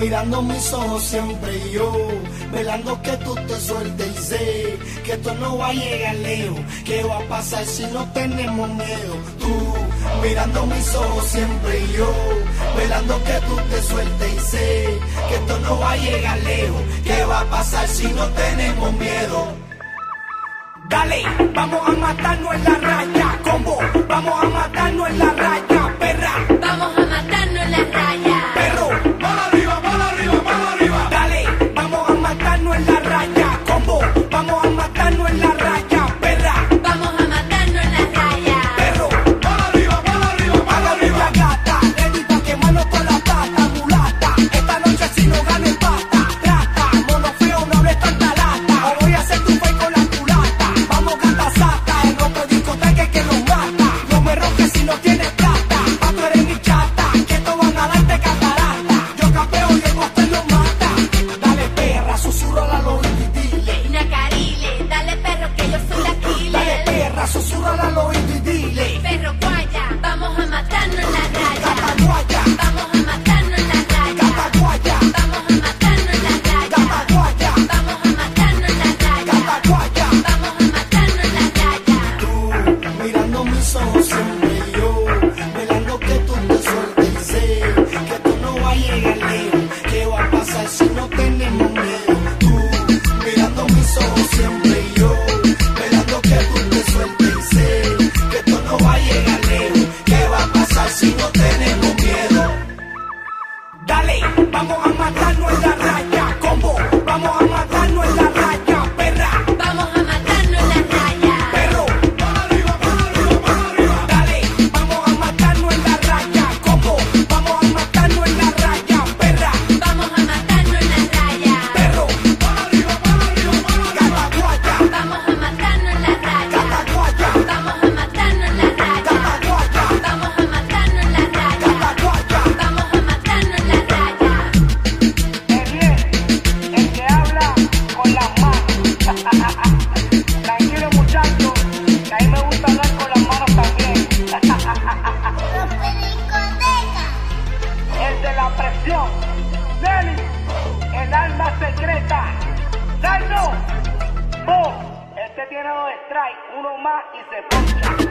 mirando mis ojos siempre yo, velando que tú te sueltes y sé que esto no va a llegar lejos, que va a pasar si no tenemos miedo. Tú mirando mis ojos siempre yo, velando que tú te sueltes y sé que esto no va a llegar lejos, que va a pasar si no tenemos miedo. Dale, vamos a matarnos en la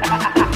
ha ha ha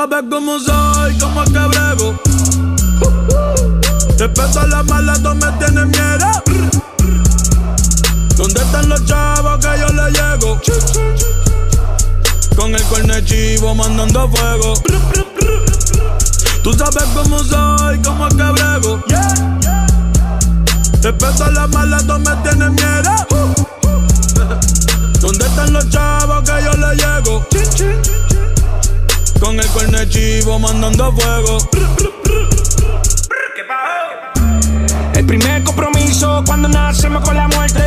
sabes cómo soy, cómo es que brego. Te peso la mala, no me tienes miedo. ¿Dónde están los chavos que yo le llego? Con el corne chivo mandando fuego. Tú sabes cómo soy, cómo es que brego. Te peso la mala, no me tienes miedo. ¿Dónde están los chavos que yo le llego? Con el cuerno chivo mandando fuego. El primer compromiso cuando nacemos con la muerte.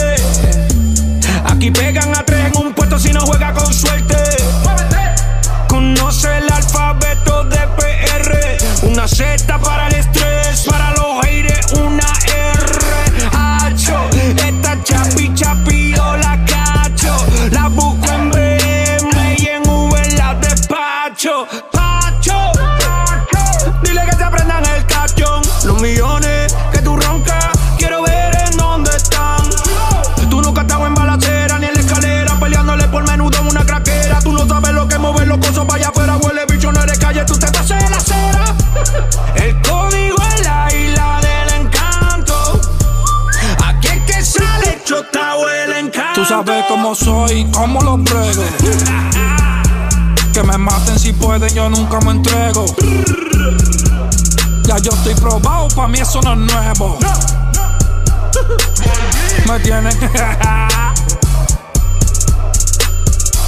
Aquí pegan a tres en un puesto si no juega con suerte. Conoce el alfabeto de PR. Una Z para el sabe cómo soy y cómo lo prego. Que me maten si pueden, yo nunca me entrego. Ya yo estoy probado, pa' mí eso no es nuevo. Me tienen.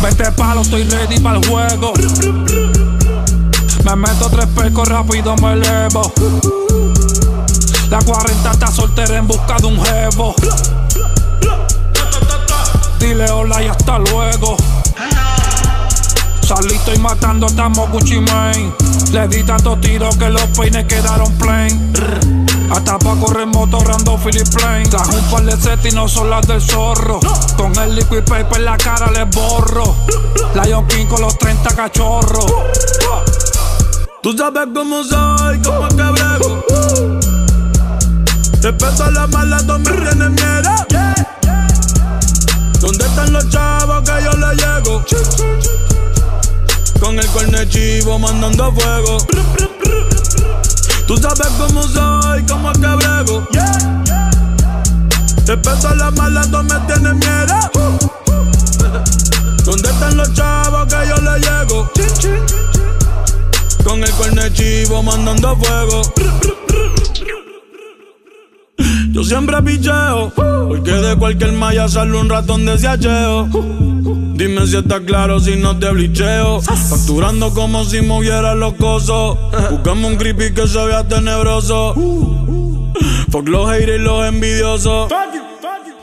Vete palo, estoy ready para el juego. Me meto tres percos rápido, me elevo. La 40 está soltera en busca de un jevo. Dile hola y hasta luego. Salito y matando estamos Gucci Mane. Le di tantos tiros que los peines quedaron plain. Hasta pa' correr motorando Philip Plain. Trajo un par de set y no son las del zorro. Con el liquid paper la cara les borro. Lion King con los 30 cachorros. Tú sabes cómo soy, cómo que brego. Respeto a la mala, tienes miedo. ¿Dónde están los chavos que yo le llego? Con el cuerno chivo mandando fuego. Tú sabes cómo soy, cómo que brego. Respeto a la mala, tú me tienes miedo. ¿Dónde están los chavos que yo le llego? Con el cuerno chivo mandando fuego. Yo siempre picheo, porque de cualquier malla sale un ratón de siacheo. Dime si está claro si no te blicheo. Facturando como si moviera los cosos. Buscamos un creepy que se vea tenebroso. Fuck los haters y los envidiosos.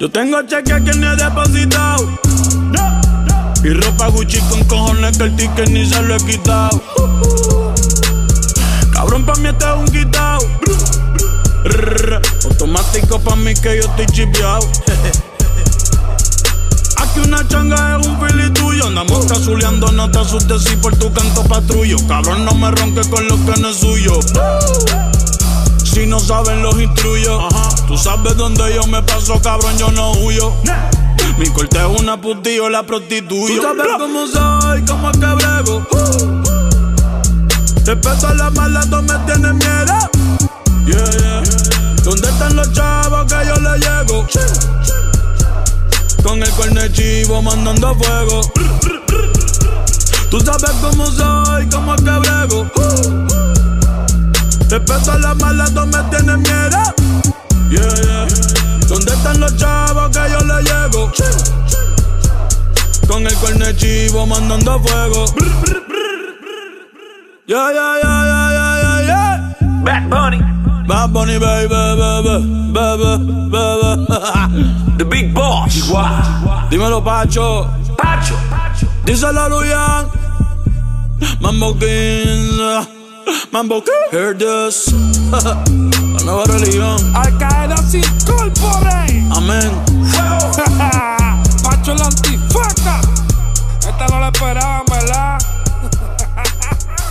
Yo tengo cheque que ni he depositado. Y ropa Gucci con cojones que el ticket ni se lo he quitado. Cabrón, pa' mí este es un quitao. Automático pa' mí que yo estoy chipeado. Aquí una changa es un fili tuyo. Andamos cazuleando, no te asustes si por tu canto patrullo. Cabrón, no me ronques con lo que no es suyo. Si no saben, los instruyo. Tú sabes dónde yo me paso, cabrón, yo no huyo. Mi corte es una putillo, la prostituyo. Tú sabes cómo soy, cómo que brego. Respeto a la mala, tú me tienes miedo. Yeah, yeah. ¿Dónde están los chavos que yo le llego? Con el chivo mandando fuego. Tú sabes cómo soy, cómo que brego. Respeto a la mala, tú me tienes miedo. Yeah, yeah. ¿Dónde están los chavos que yo le llego? Con el chivo mandando fuego. Yeah, yeah, yeah, yeah, yeah, yeah, yeah. Bad Bunny, Bad Bunny, baby, baby, baby, baby. the big boss. Dímelo, Pacho. Pacho, Díselo a Luyan. Mambo Kings. Mambo Kings. Hear this. La nueva religión. Al Qaeda sin corpore. Amén. Pacho la antifaca. Esta no la esperaban, ¿verdad?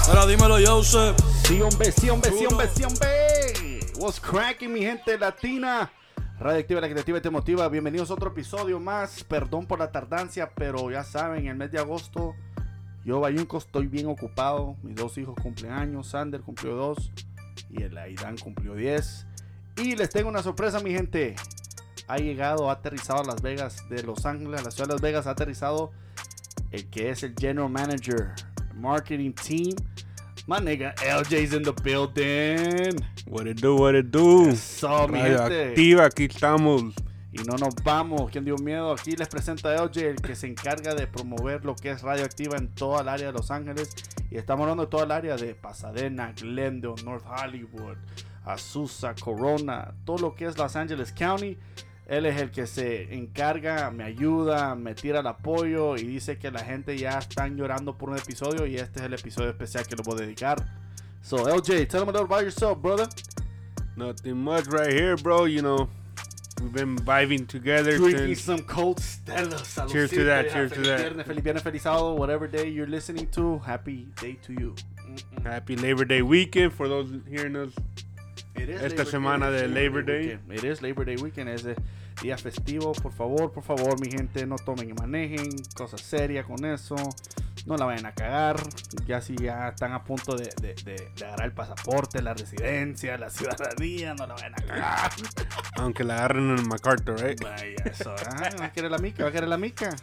Ahora dímelo, Joseph. Sí, hombre, sí, hombre, sí, hombre, sí, hombre. What's cracking, mi gente latina? Radioactiva, la creativa y te motiva. Bienvenidos a otro episodio más. Perdón por la tardancia, pero ya saben, el mes de agosto, yo, Bayunco, estoy bien ocupado. Mis dos hijos cumplen años. Sander cumplió dos y el Aidan cumplió 10. Y les tengo una sorpresa, mi gente. Ha llegado, ha aterrizado a Las Vegas de Los Ángeles, a la ciudad de Las Vegas, ha aterrizado el que es el General Manager, Marketing Team. My nigga LJ's in the building. What it do, what it do. Eso, mi gente. Radioactiva, aquí estamos. Y no nos vamos. ¿Quién dio miedo? Aquí les presenta a LJ, el que se encarga de promover lo que es radioactiva en toda el área de Los Ángeles. Y estamos hablando de toda el área de Pasadena, Glendale, North Hollywood, Azusa, Corona, todo lo que es Los Angeles County. Él es el que se encarga, me ayuda, me tira el apoyo y dice que la gente ya están llorando por un episodio y este es el episodio especial que lo voy a dedicar. So LJ, tell them a little about yourself, brother. Nothing much right here, bro. You know, we've been vibing together Drinking since. some cold Stella. Cheers to that, cheers to that. Viernes, feliz viernes, feliz sábado, whatever day you're listening to. Happy day to you. Happy Labor Day weekend for those hearing us. Esta semana de sí, Labor Day. weekend. It is Labor Day weekend, es de día festivo. Por favor, por favor, mi gente, no tomen y manejen. Cosas serias con eso. No la vayan a cagar. Ya si ya están a punto de, de, de- de agarrar el pasaporte, la residencia, la ciudadanía, no la vayan a cagar. Aunque la agarren en MacArthur, right? Vaya, eso. Ah, va a querer la mica, va a querer la mica.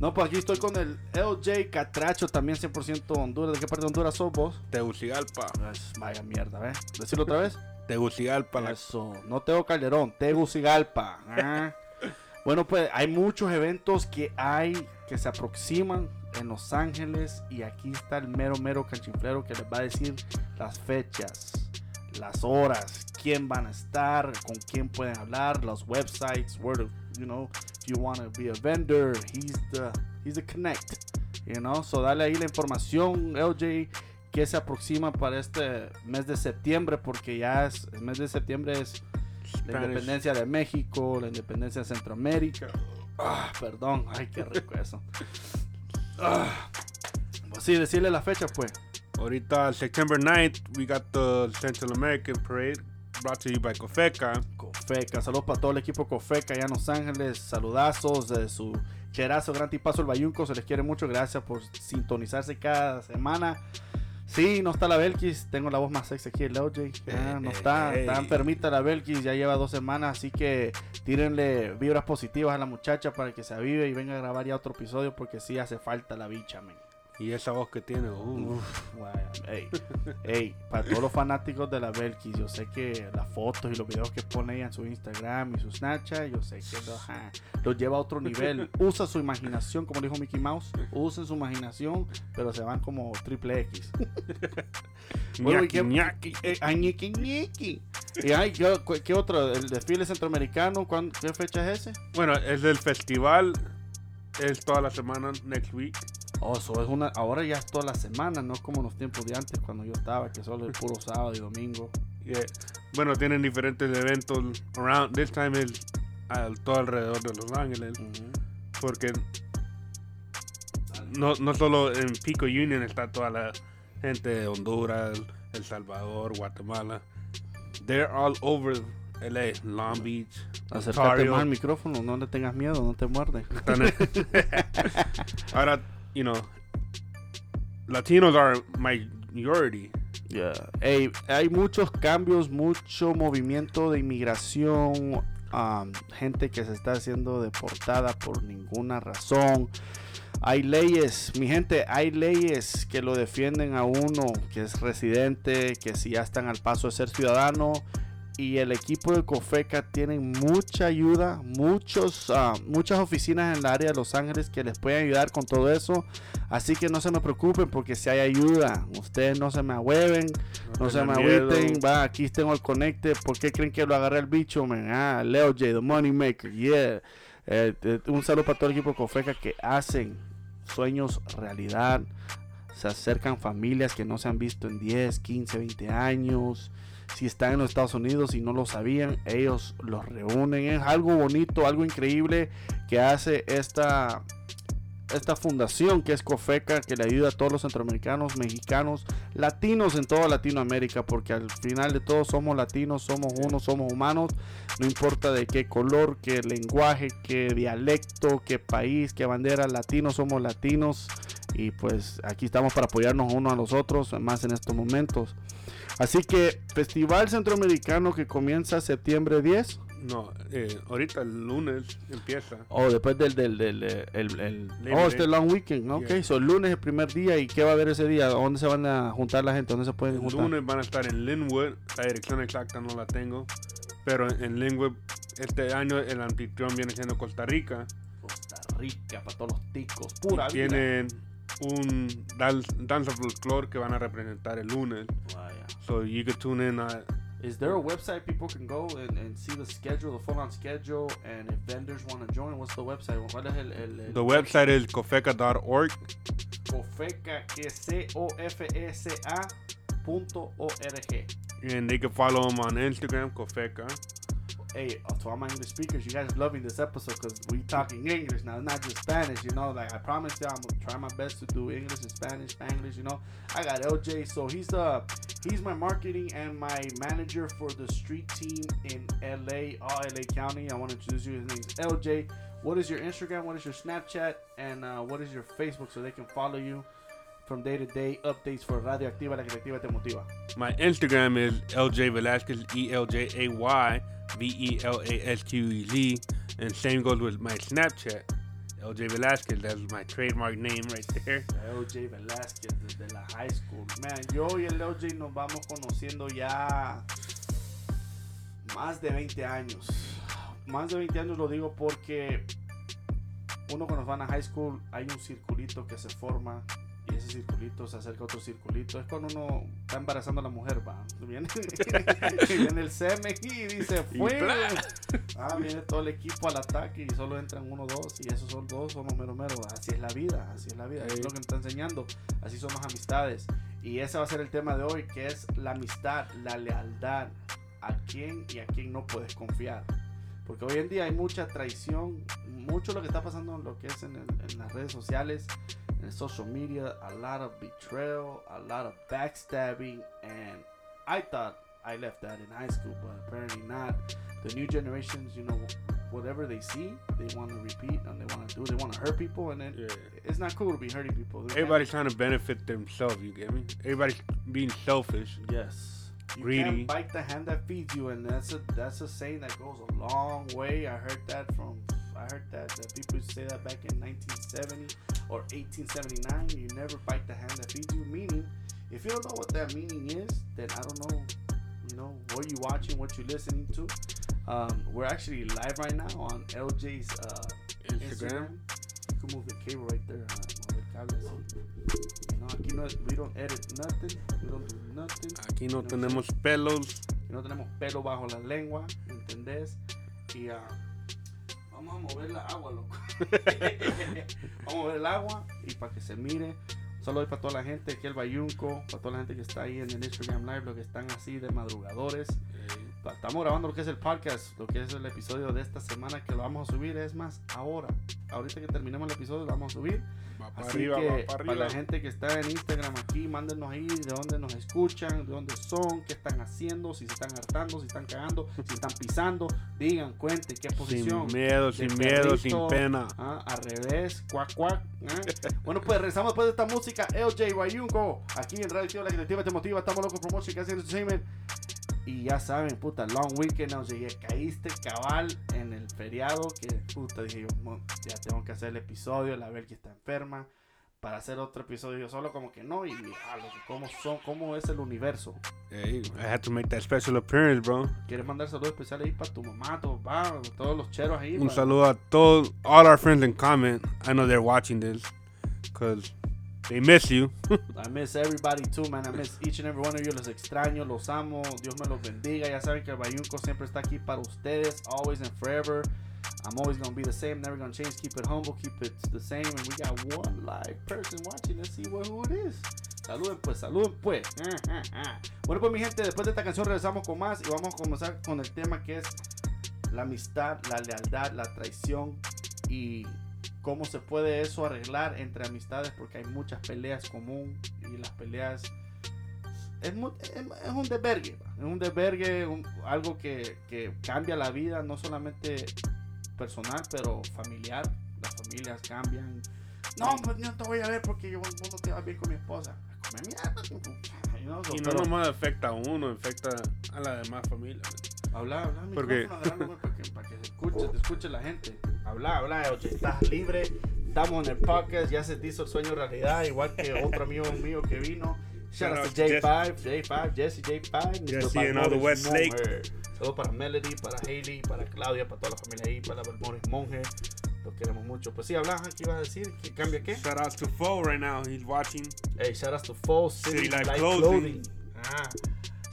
No, pues aquí estoy con el LJ Catracho, también 100% Honduras. ¿De qué parte de Honduras sos vos? Tegucigalpa. Pues, vaya mierda, ¿ves? Decirlo otra vez. Tegucigalpa. La... Eso, no Teo Calderón, Tegucigalpa. ah. bueno, pues hay muchos eventos que hay que se aproximan en Los Ángeles y aquí está el mero mero canchinflero que les va a decir las fechas. las horas, quién van a estar, con quién pueden hablar, los websites, where to, you know, if you want to be a vendor, he's the, he's the connect, you know. So dale ahí la información, LJ, que se aproxima para este mes de septiembre, porque ya es, el mes de septiembre es la independencia de México, la independencia de Centroamérica. Ah, perdón, ay, qué rico eso. Ah, pues sí, decirle la fecha, pues. Ahorita, September 9th, we got the Central American Parade brought to you by Cofeca. Cofeca, saludos para todo el equipo Cofeca allá en Los Ángeles, saludazos de su cherazo, gran tipazo el Bayunco, se les quiere mucho, gracias por sintonizarse cada semana. Sí, no está la Belkis, tengo la voz más sexy aquí, el LJ. Ah, no está, Ey. está enfermita la Belkis, ya lleva dos semanas, así que tírenle vibras positivas a la muchacha para que se avive y venga a grabar ya otro episodio porque sí hace falta la bicha, men. Y esa voz que tiene, uh, Uf, guay, ey, ey, para todos los fanáticos de la Belkis, yo sé que las fotos y los videos que pone ella en su Instagram y su Snapchat, yo sé que lo, ajá, lo lleva a otro nivel. Usa su imaginación, como dijo Mickey Mouse, usen su imaginación, pero se van como triple X. Bueno, ¿y ñaki, qué- ñaki. Eh, ay. Y ay, ¿qué, qué otro? ¿El desfile centroamericano? ¿cuándo- ¿Qué fecha es ese? Bueno, es el festival, es toda la semana, next week. Oh, eso es una, ahora ya es toda la semana, no como en los tiempos de antes cuando yo estaba, que solo el puro sábado y domingo. Yeah. Bueno, tienen diferentes eventos around, this time es todo alrededor de Los Ángeles, porque no, no solo en Pico Union está toda la gente de Honduras, El Salvador, Guatemala. They're all over LA, Long Beach, Acércate más al micrófono, no le tengas miedo, no te muerde. Ahora, you know, Latinos are majority. Yeah. Ey, hay muchos cambios, mucho movimiento de inmigración, um, gente que se está haciendo deportada por ninguna razón. Hay leyes, mi gente, hay leyes que lo defienden a uno, que es residente, que si ya están al paso de ser ciudadano. Y el equipo de Cofeca tiene mucha ayuda, muchos, ah, muchas oficinas en el área de Los Ángeles que les pueden ayudar con todo eso. Así que no se me preocupen porque si hay ayuda, ustedes no se me ahueven, no se me agüiten. Va, aquí tengo el conecte. ¿Por qué creen que lo agarré el bicho, man? Ah, Leo J, the money maker, yeah. Eh, eh, un saludo para todo el equipo de Cofeca que hacen sueños realidad. Se acercan familias que no se han visto en 10, 15, 20 años. Si están en los Estados Unidos y no lo sabían, ellos los reúnen. Es algo bonito, algo increíble que hace esta, esta fundación que es COFECA, que le ayuda a todos los centroamericanos, mexicanos, latinos en toda Latinoamérica, porque al final de todo somos latinos, somos unos, somos humanos, no importa de qué color, qué lenguaje, qué dialecto, qué país, qué bandera, latinos somos latinos y pues aquí estamos para apoyarnos unos a los otros, más en estos momentos. Así que Festival Centroamericano que comienza septiembre 10. No, eh, ahorita el lunes empieza. O después del, del, del, eh, el, el- oh, este long weekend, ok, Yeah. so el lunes es el primer día y qué va a haber ese día, dónde se van a juntar la gente, dónde se pueden El juntar. lunes van a estar en Linwood. La dirección exacta no la tengo. Pero en Linwood, este año el anfitrión viene siendo Costa Rica. Costa Rica para todos los ticos, pura Y vida. tienen un dal- danza folklore que van a representar el lunes. Vaya. So you can tune in uh, Is there a website people can go and, and see the schedule, the full on schedule, and if vendors want to join, what's the website? ¿Cuál es el, el, el The website is cofeca.org. Cofeca, que C O F E C A punto O R G. And they can follow them on Instagram, Cofeca. Hey, to all my English speakers, you guys are loving this episode because we talking English now, not just Spanish. You know, like I promised you, I'm gonna try my best to do English and Spanish, Spanish. You know, I got LJ, so he's uh he's my marketing and my manager for the street team in LA, all LA County. I want to introduce you. His name's LJ. What is your Instagram? What is your Snapchat? And uh, what is your Facebook so they can follow you from day to day updates for Radio Activa, la creativa te motiva. My Instagram is LJ Velasquez, E L J A Y V E L A S Q E Z. And same goes with my Snapchat, LJ Velasquez. That's my trademark name right there. LJ Velázquez desde la high school. Man, yo y el LJ nos vamos conociendo ya más de 20 años. Más de 20 años lo digo porque uno cuando van a high school hay un circulito que se forma y ese circulito se acerca a otro circulito. Es cuando uno está embarazando a la mujer, va. Viene, viene el semen y dice, Y fue. bla. Ah, viene todo el equipo al ataque y solo entran uno dos y esos son dos, somos mero mero. Así es la vida, así es la vida. Es lo que me está enseñando. Así somos amistades. Y ese va a ser el tema de hoy, que es la amistad, la lealtad. A quién y a quién no puedes confiar. Porque hoy en día hay mucha traición, mucho lo que está pasando en lo que es en, el- en las redes sociales, social media, a lot of betrayal, a lot of backstabbing, and I thought I left that in high school, but apparently not. The new generations, you know, whatever they see, they want to repeat and they want to do. They want to hurt people, and then Yeah. it's not cool to be hurting people. They can't- Everybody's trying to benefit themselves, you get me? Everybody's being selfish. Yes. You Greedy. can't bite the hand that feeds you, and that's a that's a saying that goes a long way. I heard that from heard that, that people used to say that back in 1970 or 1879. You never bite the hand that feeds you. Meaning, if you don't know what that meaning is, then I don't know, you know, what you watching, what you listening to. Um, we're actually live right now on LJ's uh, Instagram. You can move the cable right there. Uh, mover el cable así. You know, aquí no, we don't edit nothing. We don't do nothing. Aquí no No, tenemos pelos. Y no tenemos pelo bajo la lengua, ¿entendés? Y ah, vamos a mover la agua, loco. vamos a mover el agua y para que se mire. Solo para toda la gente aquí el Bayunco, para toda la gente que está ahí en el Instagram Live, los que están así de madrugadores. Pa- Estamos grabando lo que es el podcast, lo que es el episodio de esta semana que lo vamos a subir. Es más, ahora, ahorita que terminemos el episodio, lo vamos a subir. Va Así arriba, que para para la gente que está en Instagram aquí, mándenos ahí de dónde nos escuchan, de dónde son, qué están haciendo, si se están hartando, si están cagando, si están pisando, digan, cuenten qué posición. Sin miedo, sin miedo, sin pena. ah, al revés, cuac, cuac. ah. bueno, pues regresamos después de esta música. LJ Bayunco, aquí en Radio Activa, La Creativa Te Motiva. Estamos locos por música, haciendo entertainment. Y ya saben, puta, long weekend, no llegué, caíste cabal en el feriado. Que puta, dije yo, "Mo, ya tengo que hacer el episodio, la ver que está enferma. Para hacer otro episodio yo solo, como que no. Y a lo que cómo son, cómo es el universo. Hey, I had to make that special appearance, bro. ¿Quieres mandar saludos especiales ahí para tu mamá, tu papá, todos los cheros ahí? Un pa- saludo a todos, all our friends in comment. I know they're watching this, cause they miss you. I miss everybody too, man. I miss each and every one of you. Los extraño, los amo. Dios me los bendiga. Ya saben que Bayunco siempre está aquí para ustedes, always and forever. I'm always gonna be the same, never gonna change. Keep it humble, keep it the same. And we got one live person watching. Let's see who it is. Saluden pues, saluden pues. Bueno pues mi gente, después de esta canción regresamos con más y vamos a comenzar con el tema que es la amistad, la lealtad, la traición y cómo se puede eso arreglar entre amistades porque hay muchas peleas común y las peleas es, mu- es, es un desvergue, va. es un desvergue, un- algo que, que cambia la vida, no solamente personal, pero familiar. Las familias cambian. No, pues no te voy a ver porque yo vos no te vas bien con mi esposa. Come mierda. Y no pero- nomás afecta a uno, afecta a la demás familia. Habla, habla Porque- para, que, para que se escuche, te escuche la gente. Habla, habla, oye, estás libre. Estamos en el podcast, ya se te hizo el sueño realidad, igual que otro amigo mío que vino. Shout out to J5, J5, Jesse J5, Mr. Jesse and all the Westlake. Saludos para Melody, para Hailey, para Claudia, para toda la familia ahí, para Balmores Monje. Los queremos mucho. Pues sí, habla, ajá, ¿qué ibas a decir? ¿Qué cambia qué? Shout out to Fo right now, he's watching. Hey, shout out to Fall City, City Life Life Clothing. Clothing. Ah,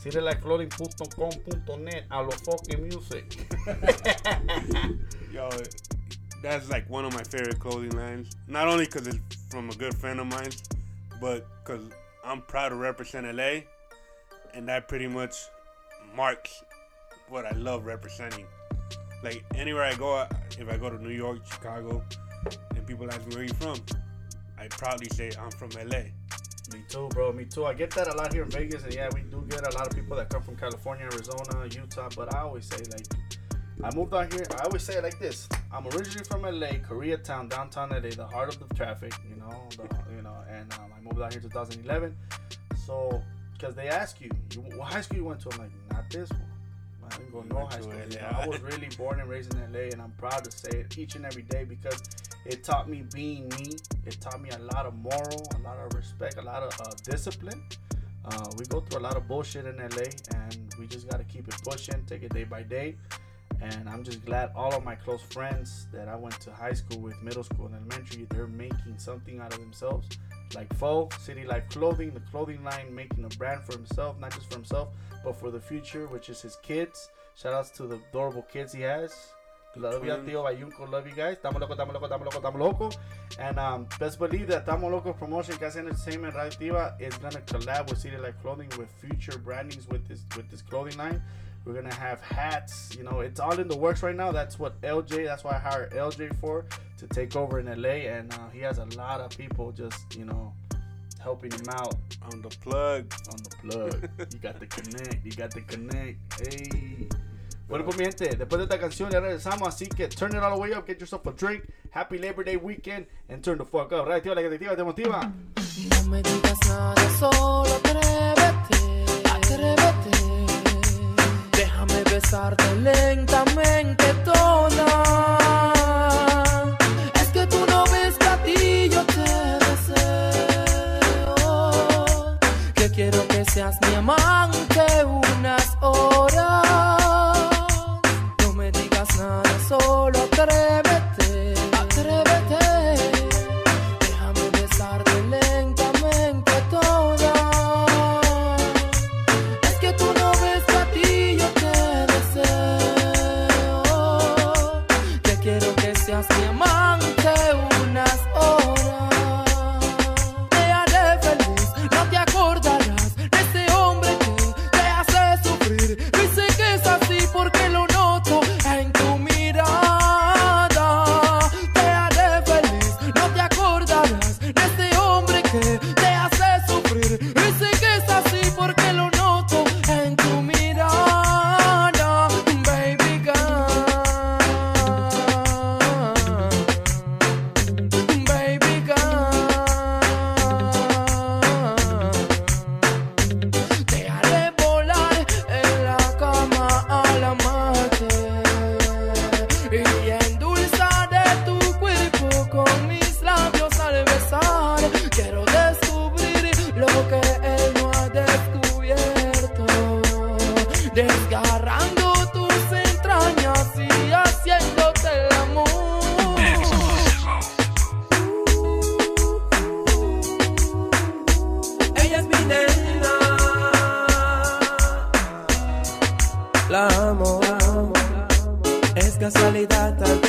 citylifeclothing.com.net a los fucking music. Yo, that's like one of my favorite clothing lines. Not only because it's from a good friend of mine, but because I'm proud to represent LA, and that pretty much marks what I love representing. Like anywhere I go, if I go to New York, Chicago, and people ask me where you from, I proudly say I'm from LA. Me too, bro. Me too. I get that a lot here in Vegas, and yeah, we do get a lot of people that come from California, Arizona, Utah. But I always say like, I moved out here. I always say it like this: I'm originally from LA, Koreatown, downtown LA, the heart of the traffic. You know, the, you know, and um, I moved out here 2011. So, because they ask you, you, what high school you went to? I'm like, not this one. I didn't go to no high school. You LA. know, I was really born and raised in LA, and I'm proud to say it each and every day because it taught me being me. It taught me a lot of moral, a lot of respect, a lot of uh, discipline. Uh, we go through a lot of bullshit in LA, and we just gotta keep it pushing, take it day by day. And I'm just glad all of my close friends that I went to high school with, middle school and elementary, they're making something out of themselves. Like Fo, City Life Clothing, the clothing line, making a brand for himself, not just for himself, but for the future, which is his kids. Shout outs to the adorable kids he has. Love you, Tío Bayunco. Love you guys. Tamo loco, tamo loco, tamo loco, tamo loco. And um, best believe that Tamo Loco Promotion, Casa Entertainment, Radioactiva is gonna collab with City Life Clothing with future brandings with this with this clothing line. We're gonna have hats. You know, it's all in the works right now. That's what LJ. That's why I hired LJ for to take over in LA, and uh, he has a lot of people just you know helping him out On the plug. on the plug. you got the connect. You got the connect. Hey. Bueno, pues mi gente, después de esta canción ya regresamos, así que turn it all the way up, get yourself a drink, happy Labor Day weekend, and turn the fuck up. Radioactiva, la que te te motiva. No me digas nada, solo atrévete, atrévete. Déjame besarte lentamente toda. Es que tú no ves que a ti yo te deseo. Que quiero que seas mi amante casualidad tal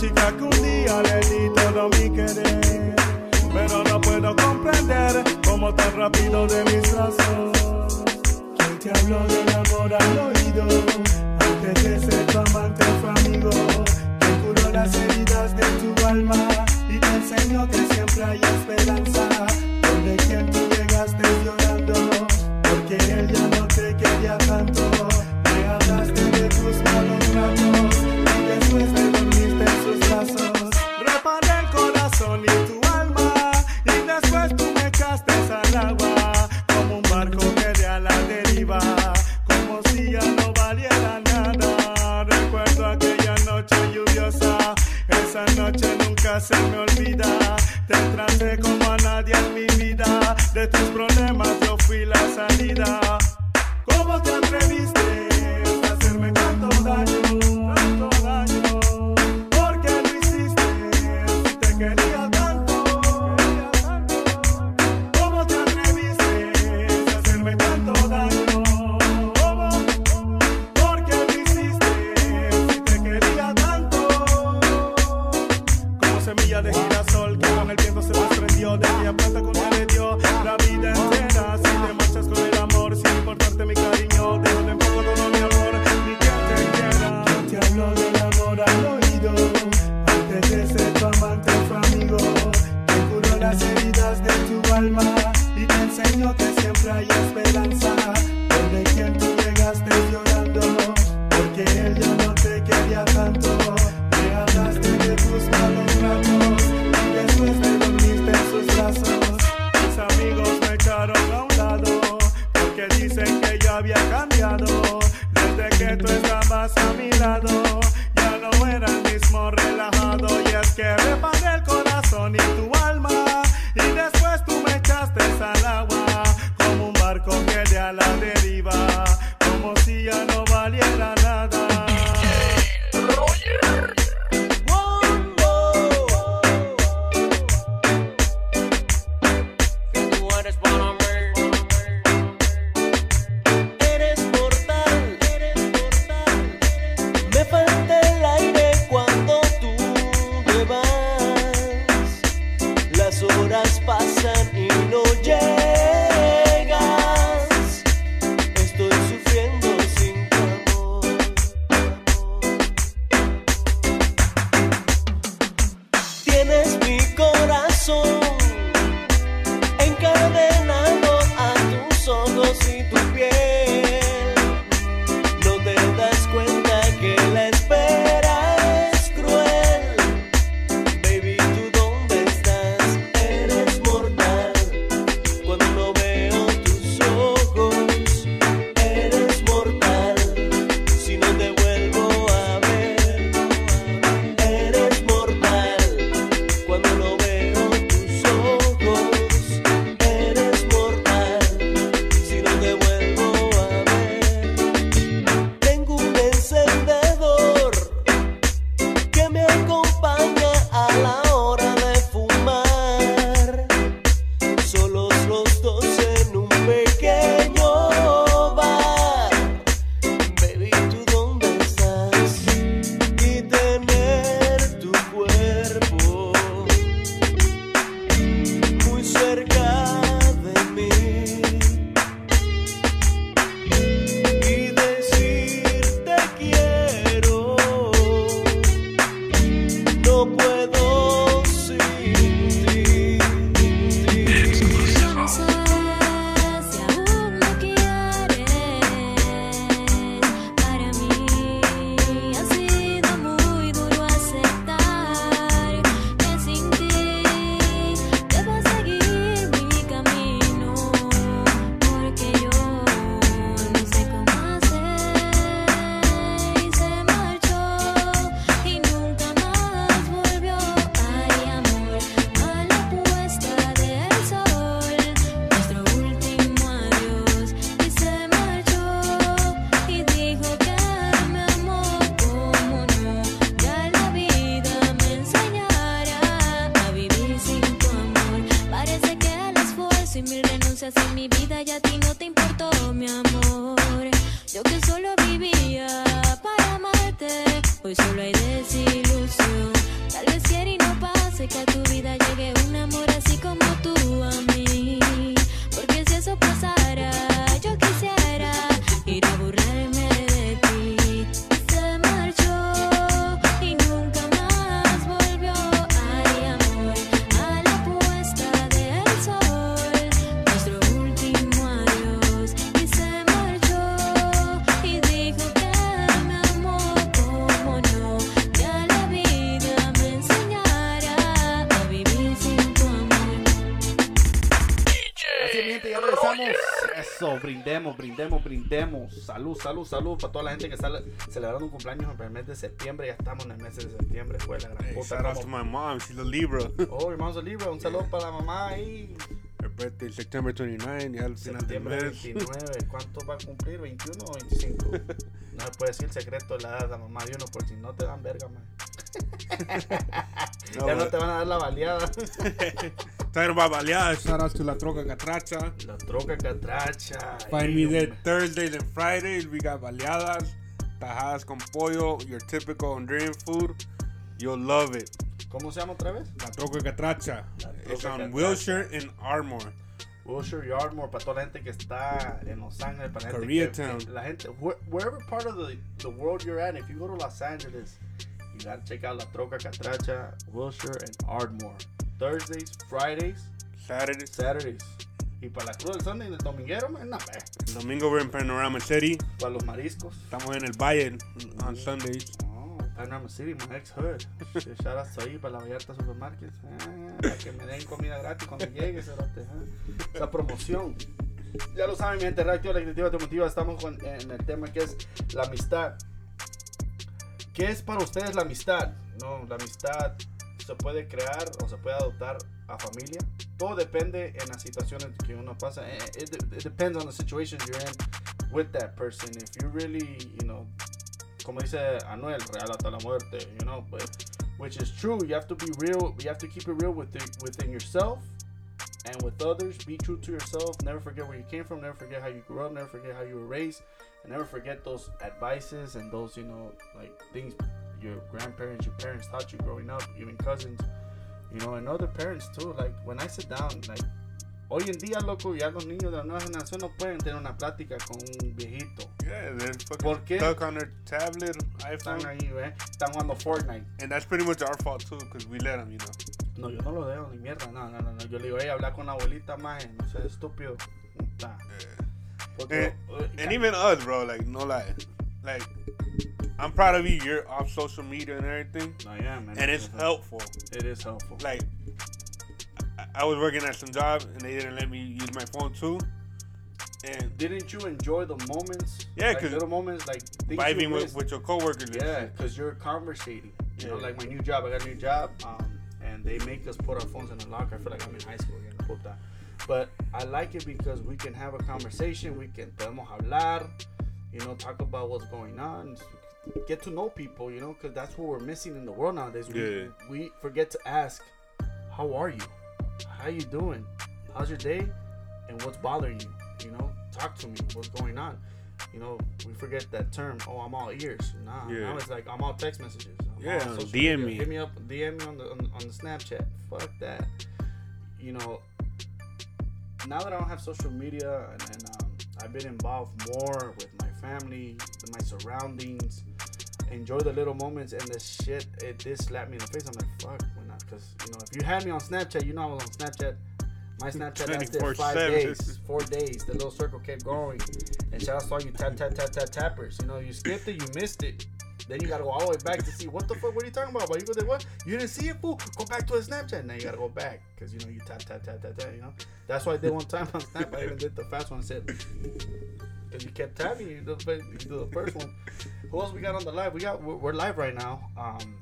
chica que un día le di todo mi querer. Pero no puedo comprender cómo tan rápido de mis brazos. ¿Quién te habló del amor al oído? Eso, brindemos, brindemos, brindemos. Salud, salud, salud para toda la gente que está celebrando un cumpleaños en el mes de septiembre. Ya estamos en el mes de septiembre, fue la gran Hey, puta. shout out to my mom. She's a Libra. Oh, hermanos de Libra, un saludo para la mamá ahí. Her birthday September 29. Ya al final del mes. 29, ¿cuánto va a cumplir? ¿21 o 25? No se puede decir el secreto de la edad de la mamá de uno, por si no te dan verga, man. No, ya no te van a dar la baleada. Talking about baleadas. Shout out to La Troca Catracha. la troca catracha. Find me there. Thursdays and Fridays. We got baleadas, tajadas con pollo, your typical Honduran food. You'll love it. ¿Cómo se llama otra vez? La Troca Catracha. On Catracha. Wilshire and Ardmore. Wilshire Yardmore para toda la gente que está en Los Ángeles, para la gente que, Koreatown. la gente where- wherever part of the, the world you're at, if you go to Los Angeles, you gotta check out La Troca Catracha, Wilshire and Ardmore. Thursdays, Fridays, Saturdays. Saturdays. Y para la Cruz del Sunday, el dominguero, man, no. El domingo we're in Panorama City. Para los mariscos. Estamos en el Valle on Sundays. Panorama City, my ex hood. Shout out ahí para la Vallarta Supermarket. Ah, para que me den comida gratis cuando llegue, cerote, ah. Esa promoción. Ya lo saben, mi gente, creativa, te motiva. Estamos con- en el tema que es la amistad. ¿Qué es para ustedes la amistad? No, la amistad se puede crear o se puede adoptar a familia. Todo depende en las situaciones que uno pasa. Eh, It, it depends on the situation you're in with that person. If you really, you know, como dice Anuel, real hasta la muerte, you know, but, which is true. You have to be real. You have to keep it real with the, within yourself and with others. Be true to yourself. Never forget where you came from. Never forget how you grew up. Never forget how you were raised. And never forget those advices and those, you know, like things your grandparents, your parents taught you growing up, even cousins, you know, and other parents too. Like when I sit down, like hoy en día, loco, ya los niños de la nueva generación no pueden tener una plática con un viejito. Yeah, they're fucking ¿Por qué? stuck on their tablet, Están iPhone. ahí, ¿eh? Están jugando Fortnite. And that's pretty much our fault too, because we let them, you know. No, yo no lo dejo ni mierda, no, no, no, no. Yo le digo, hey, hablar con la abuelita más, no seas estúpido. Puta. Porque, And, eh, and even us, bro, like, no lie. Like, I'm proud of you. You're off social media and everything. No, yeah, man. And it's helpful. It is helpful. Like, I, was working at some job and they didn't let me use my phone too. And Didn't you enjoy the moments? Yeah, like 'cause little moments, like things you vibing with, missed? with your coworkers. and Yeah, shit. because you're conversating. You know, Yeah. like my new job, I got a new job, um, and they make us put our phones in the locker. I feel like I'm in high school again. puta. But I like it because we can have a conversation. We can podemos hablar, you know, talk about what's going on, get to know people, you know, because that's what we're missing in the world nowadays. We, Yeah. we forget to ask, how are you? How you doing? How's your day? And what's bothering you? You know, talk to me. What's going on? You know, we forget that term. Oh, I'm all ears. Nah, Yeah. now it's like I'm all text messages. I'm Yeah, DM media. me. Hit me up. DM me on the on, on the Snapchat. Fuck that. You know, now that I don't have social media and, and um, I've been involved more with my family, my surroundings, enjoy the little moments and the shit. It did slap me in the face. I'm like, fuck? Because you know, if you had me on Snapchat, you know I was on Snapchat. My Snapchat lasted five 24/7. days, four days. The little circle kept going. And shout out to all you tap tap tap tap tappers. You know, you skipped it, you missed it. Then you gotta go all the way back to see what the fuck. What are you talking about? But you go there, what? You didn't see it, fool? Go back to a Snapchat. Now you gotta go back because you know you tap tap tap tap tap. You know, that's why I did one time on Snap. I even did the fast one. I said because you kept tapping. You do, the, the first one. Who else we got on the live? We got we're, we're live right now. Um,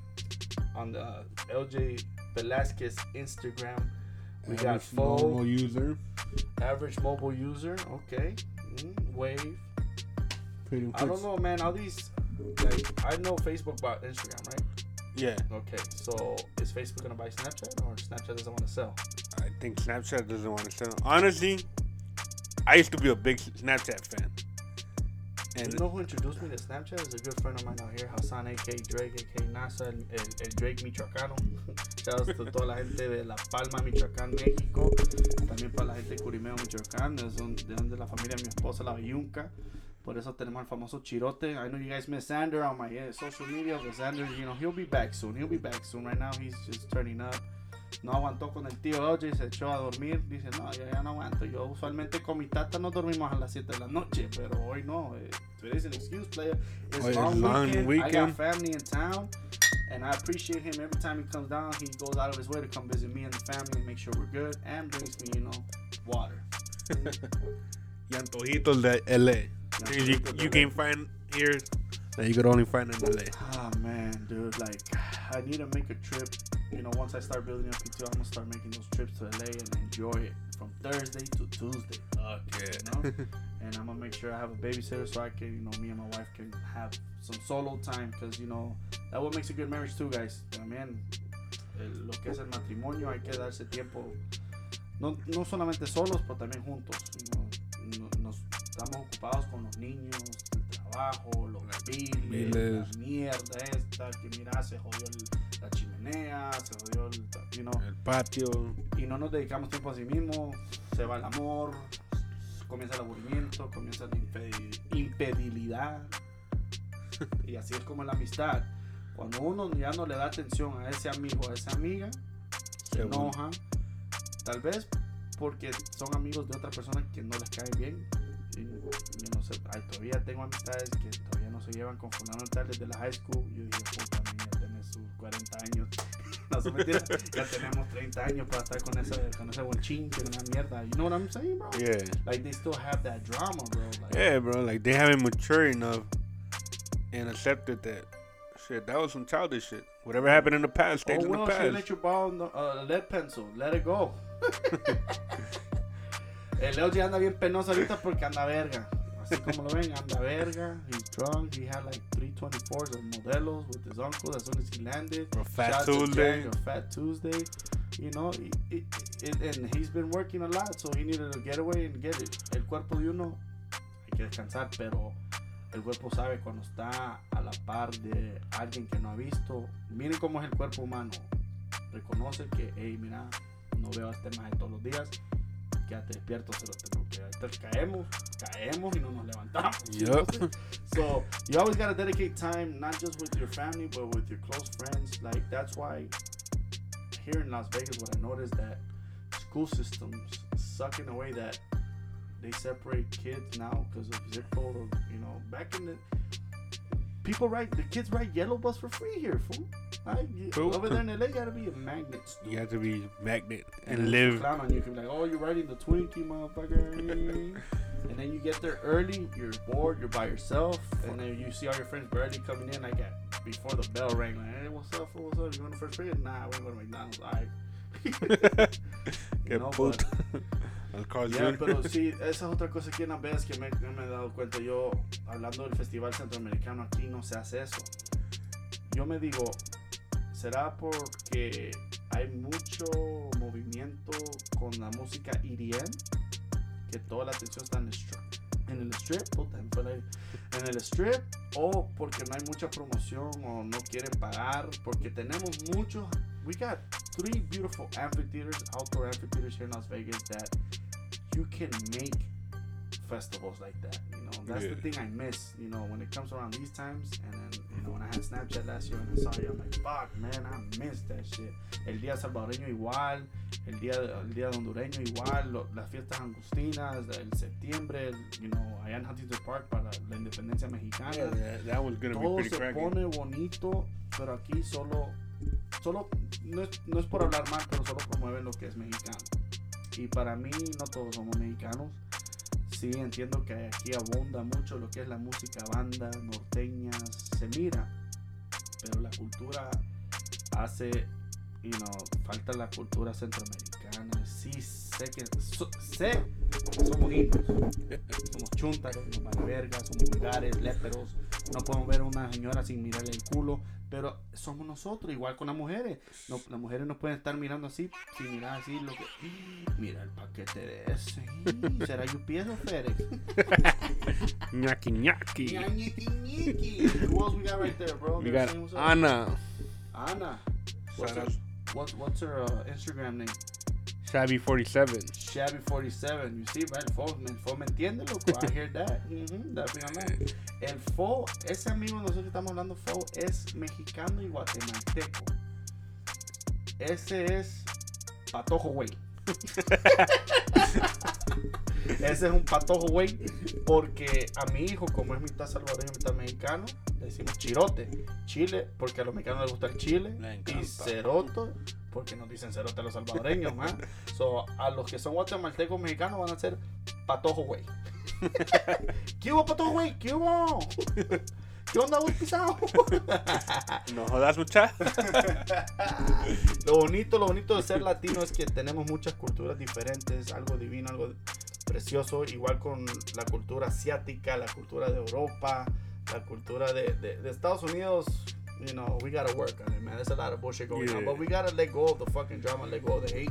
on the LJ Velasquez Instagram. We got Average Fo, normal user. average mobile user. Okay, mm, Wave. Pretty. I don't know, man. All these, like, I know Facebook bought Instagram, right? Yeah, Okay, so is Facebook gonna buy Snapchat or Snapchat doesn't want to sell? I think Snapchat doesn't want to sell. Honestly, I used to be a big Snapchat fan. And you know who introduced me to Snapchat? Is a good friend of mine out here, Hassan, aka Drake, aka NASA, el, el, el Drake Michoacano. Shout out to toda la gente de La Palma, Michoacán, México. También para la gente de Curimeo, Michoacán, de donde, de donde la familia de mi esposa, la Yunca. Por eso tenemos al famoso Chirote. I know you guys miss Sander on my uh, social media, but Sander, you know, he'll be back soon. He'll be back soon. Right now, he's just turning up. No aguantó con el tío OJ, se echó a dormir. Dice, no, yo ya no aguanto. Yo usualmente con mi tata no dormimos a las 7 de la noche, pero hoy no. Eh, today's an excuse, player. It's Hoy es long, long weekend. I weekend. got family in town, and I appreciate him every time he comes down. He goes out of his way to come visit me and the family and make sure we're good, and brings me, you know, water. Y antojitos de LA. Things you, you can't find here that you could only find in LA. Oh ah, man, dude, like I need to make a trip. You know, once I start building up PTO, I'm gonna start making those trips to LA and enjoy it from Thursday to Tuesday. Okay. You know? and I'm gonna make sure I have a babysitter so I can, you know, me and my wife can have some solo time because you know that what makes a good marriage too, guys. También el- lo que es el matrimonio hay que darse tiempo. No, no solamente solos, pero también juntos. you know. No- nos estamos ocupados con los niños, trabajo, los biles, biles. la mierda esta, que mira, se jodió el- la chimenea, se jodió el, you know, El patio. y no nos dedicamos tiempo a sí mismos, se va el amor, comienza el aburrimiento, comienza la impedi- impedibilidad. y así es como la amistad. Cuando uno ya no le da atención a ese amigo, a esa amiga, se enoja. Tal vez porque son amigos de otra persona que no les cae bien. Yo no sé, ay, todavía tengo amistades que todavía no se llevan con fulano tal desde la high school. Yo dije, puta, ya tenés sus 40 años. no se mentira, ya tenemos 30 años para estar con ese, con ese buen chinche, una mierda. You know what I'm saying, bro? Yeah. Like they still have that drama, bro. Like, Yeah, bro. Like they haven't matured enough and accepted that shit. That was some childish shit. Whatever happened in the past stays Oh, in the well, past. let you borrow no- a lead pencil. Let it go. El Leo ya anda bien penoso ahorita porque anda verga. Así como lo ven, anda verga. He's drunk. He had like 324s of modelos with his uncle as soon as he landed. For Fat Shout Tuesday. Jack, or Fat Tuesday. You know, and he's been working a lot, so he needed to get away and get it. El cuerpo de uno hay que descansar, pero el cuerpo sabe cuando está a la par de alguien que no ha visto. Miren cómo es el cuerpo humano. Reconoce que, hey, mira, no veo a este maje todos los días. Quédate despierto, se lo tengo que Entonces caemos, caemos y no nos levantamos. Yup. So you always gotta dedicate time, not just with your family, but with your close friends. Like that's why here in Las Vegas, what I noticed that school systems suck in a way that they separate kids now because of zip code. Or, you know, back in the people ride the kids ride yellow bus for free here, fool. Like, you- Over there in LA, gotta be a magnet. You have to be magnet And and live. clown on you can be like, oh, you're riding the Twinkie, motherfucker. and then you get there early, you're bored, you're by yourself, and then you see all your friends barely coming in like at before the bell rang. Like, hey, what's up? What's up? You going to first period? Nah, we're going to McDonald's. Right. Get know, pulled. Al Carl's Yeah, pero sí, esa es otra cosa aquí en Las Vegas que me, me he dado cuenta. Yo, hablando del Festival Centroamericano, aquí no se hace eso. Yo me digo, ¿será porque hay mucho movimiento con la música EDM? Que toda la atención está en el strip. En el strip, en el strip, o porque no hay mucha promoción o no quieren pagar, porque tenemos muchos. We got three beautiful amphitheaters, outdoor amphitheaters here in Las Vegas that you can make festivals like that. You know, that's the thing I miss. You know, when it comes around these times, and then know when I had Snapchat last year and I saw you, I'm like, fuck, man, I miss that shit. El día salvadoreño igual, el día el día hondureño igual, lo- las fiestas angustinas, el septiembre, el, you know, allá en Huntington Park para la independencia mexicana. Yeah, that, that was gonna Todo be pretty se cracking. pone bonito, pero aquí solo, solo no es, no es por hablar mal, pero solo promueven lo que es mexicano. Y para mí no todos somos mexicanos. Sí entiendo que aquí abunda mucho lo que es la música banda, norteña, se mira, pero la cultura hace, you know, falta la cultura centroamericana. Sí sé que, sé, somos indios, somos chuntaros, nos vale verga, somos vulgares, léperos, no podemos ver a una señora sin mirarle el culo, pero somos nosotros, igual con las mujeres. No, las mujeres no pueden estar mirando así, sin mirar así lo que. Mira el paquete de ese. ¿Será UPS o FedEx? Ñaki ñaki. Ñañiqui, ñiqui. Who else we got right there, bro? We got saying what's her, what, what's her uh, Instagram name? Shabby 47. Shabby47. You see, right? Fo, Fo me entiende, loco. I hear that. That be on that. El Fo, ese amigo nosotros estamos hablando, Fo, es mexicano y guatemalteco. Ese es patojo, güey. Ese es un patojo, güey. Porque a mi hijo, como es mitad salvadoreño, mitad mexicano, le decimos chirote. Chile, porque a los mexicanos les gusta el chile. Le Y ceroto, porque nos dicen cerote a los salvadoreños, man. So, a los que son guatemaltecos mexicanos van a ser patojo, güey. ¿Qué hubo, pato, güey? ¿Qué hubo? ¿Qué onda, güey, pisado? No jodas mucha. lo bonito, lo bonito de ser latino es que tenemos muchas culturas diferentes, algo divino, algo precioso, igual con la cultura asiática, la cultura de Europa, la cultura de, de, de Estados Unidos. You know, we gotta work on it, man. There's a lot of bullshit going on, but we gotta let go of the fucking drama, let go of the hate,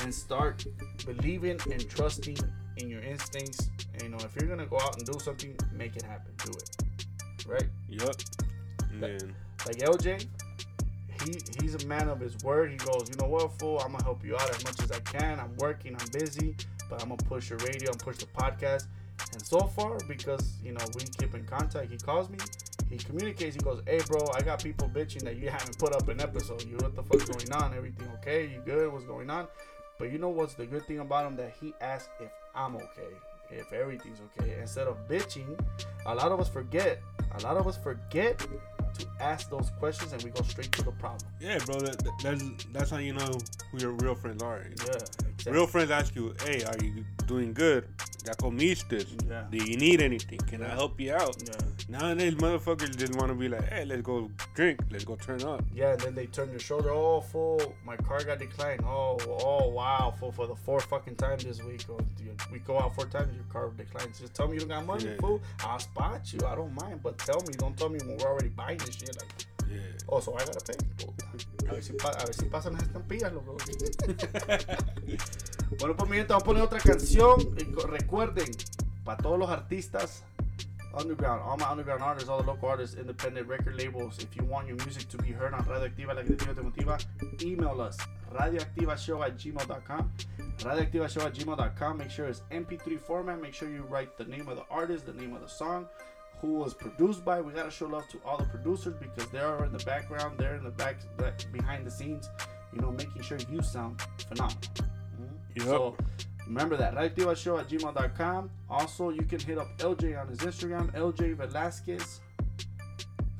and start believing and trusting in your instincts. And, you know, if you're gonna go out and do something, make it happen. Do it, right? Yup. Man. Like LJ, he he's a man of his word. He goes, you know what, fool, I'm gonna help you out as much as I can. I'm working, I'm busy, but I'm gonna push your radio and push the podcast. And so far, because you know we keep in contact, he calls me, he communicates. He goes, "Hey, bro, I got people bitching that you haven't put up an episode. You what the fuck's going on? Everything okay? You good? What's going on?" But you know what's the good thing about him that he asked if I'm okay, if everything's okay, instead of bitching. A lot of us forget. A lot of us forget to ask those questions and we go straight to the problem. Yeah, bro. That, that- that's that's how you know who your real friends are. Yeah, exactly. Real friends ask you, "Hey, are you doing good? Ya comiste? Yeah. Do you need anything? Can I help you out?" Yeah. Nowadays, motherfuckers just want to be like, "Hey, let's go drink. Let's go turn up." Yeah, and then they turn their shoulder. Oh, fool, my car got declined. Oh, oh, wow, fool, for the fourth fucking time this week. Oh, we go out four times, your car declines. Just tell me you don't got money, Yeah. fool. I'll spot you. I don't mind, but tell me. Don't tell me when we're already buying this shit. Like, Yeah. oh, so I gotta pay. A ver si, a ver pasan las estampillas, loco. bueno, pues mi gente, vamos a poner otra canción. Recuerden, para todos los artistas, underground, all my underground artists, all the local artists, independent record labels, if you want your music to be heard on Radioactiva, la creativa te motiva, email us, radioactivashow at gmail.com. Radioactivashow at gmail.com. Make sure it's MP3 format. Make sure you write the name of the artist, the name of the song, who was produced by. We gotta show love to all the producers because they are in the background, they're in the back, back behind the scenes, you know, making sure you sound phenomenal. Mhm. Yep. So remember that radioactivashow at gmail.com. Also, you can hit up LJ on his Instagram, LJ Velasquez.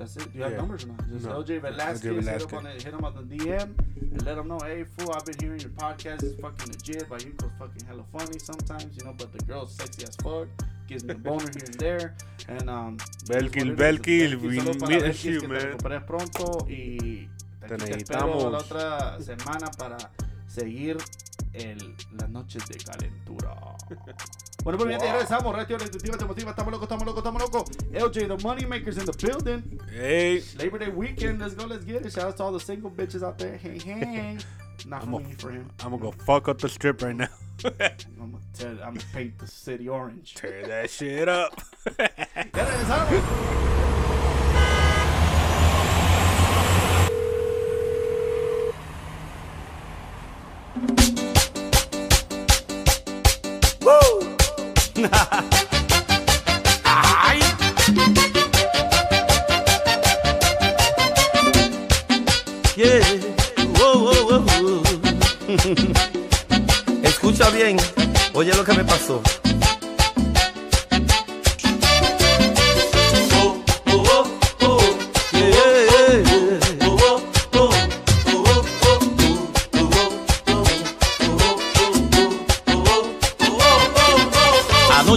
That's it. Do you have Yeah. numbers or not? Just No. LJ Velasquez. LJ Hit, on it, hit him on the DM and let him know, hey, fool, I've been hearing your podcast. It's fucking legit. Bayuco's fucking hella funny sometimes, you know, but the girl's sexy as fuck. Gives me a boner here and there. And, um, Belkil. Belkil, we miss you, te man. pronto y Te aquí te espero necesitamos. la otra semana para seguir el, las noches de calentura. Bueno, pues bien, ya regresamos. Radio Electricidad Te Motiva. Estamos locos, estamos locos, estamos locos. LJ, the money makers in the building. Hey, Labor Day weekend. Let's go, let's get it. Shout out to all the single bitches out there. Hey, hey. Not I'm a- me, for him. I'm gonna go fuck up the strip right now. I'm gonna, tell, I'm gonna paint the city orange. Tear that shit up. Ya regresamos. Wow, wow, wow. Escucha bien, oye lo que me pasó.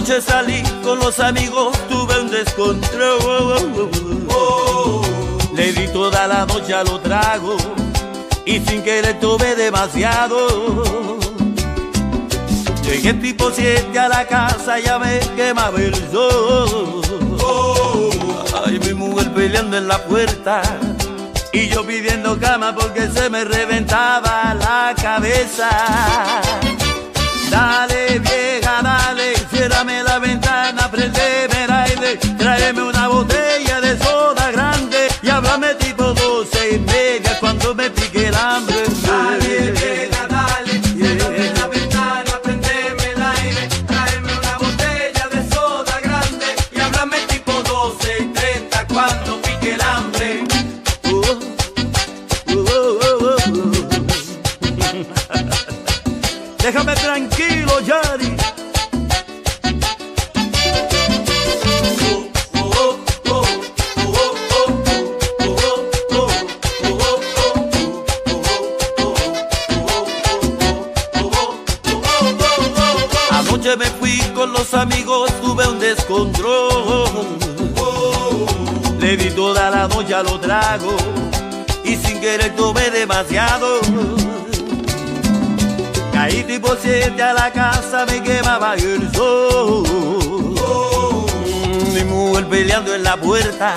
Anoche salí con los amigos, tuve un descontrol. Le di toda la noche a los tragos y sin querer tomé demasiado. Llegué tipo 7 a la casa, ya me quemaba el sol. Ay, mi mujer peleando en la puerta y yo pidiendo cama porque se me reventaba la cabeza. Dale vieja, dale, frente a la casa me quemaba el sol. Mi mujer peleando en la puerta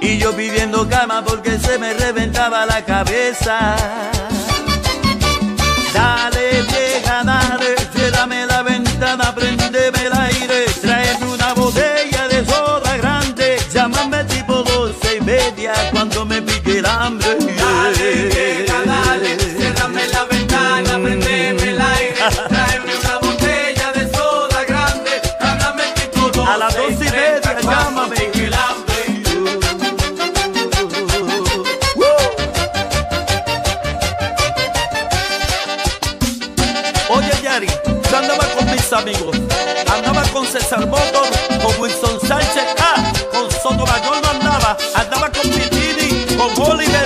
y yo pidiendo cama porque se me reventaba la cabeza. Dale vieja, dale, ciérrame la ventana, prendeme el aire, tráeme una botella de soda grande, llámame tipo doce y media cuando me pique el hambre. andaba con Pitini, con Oliver.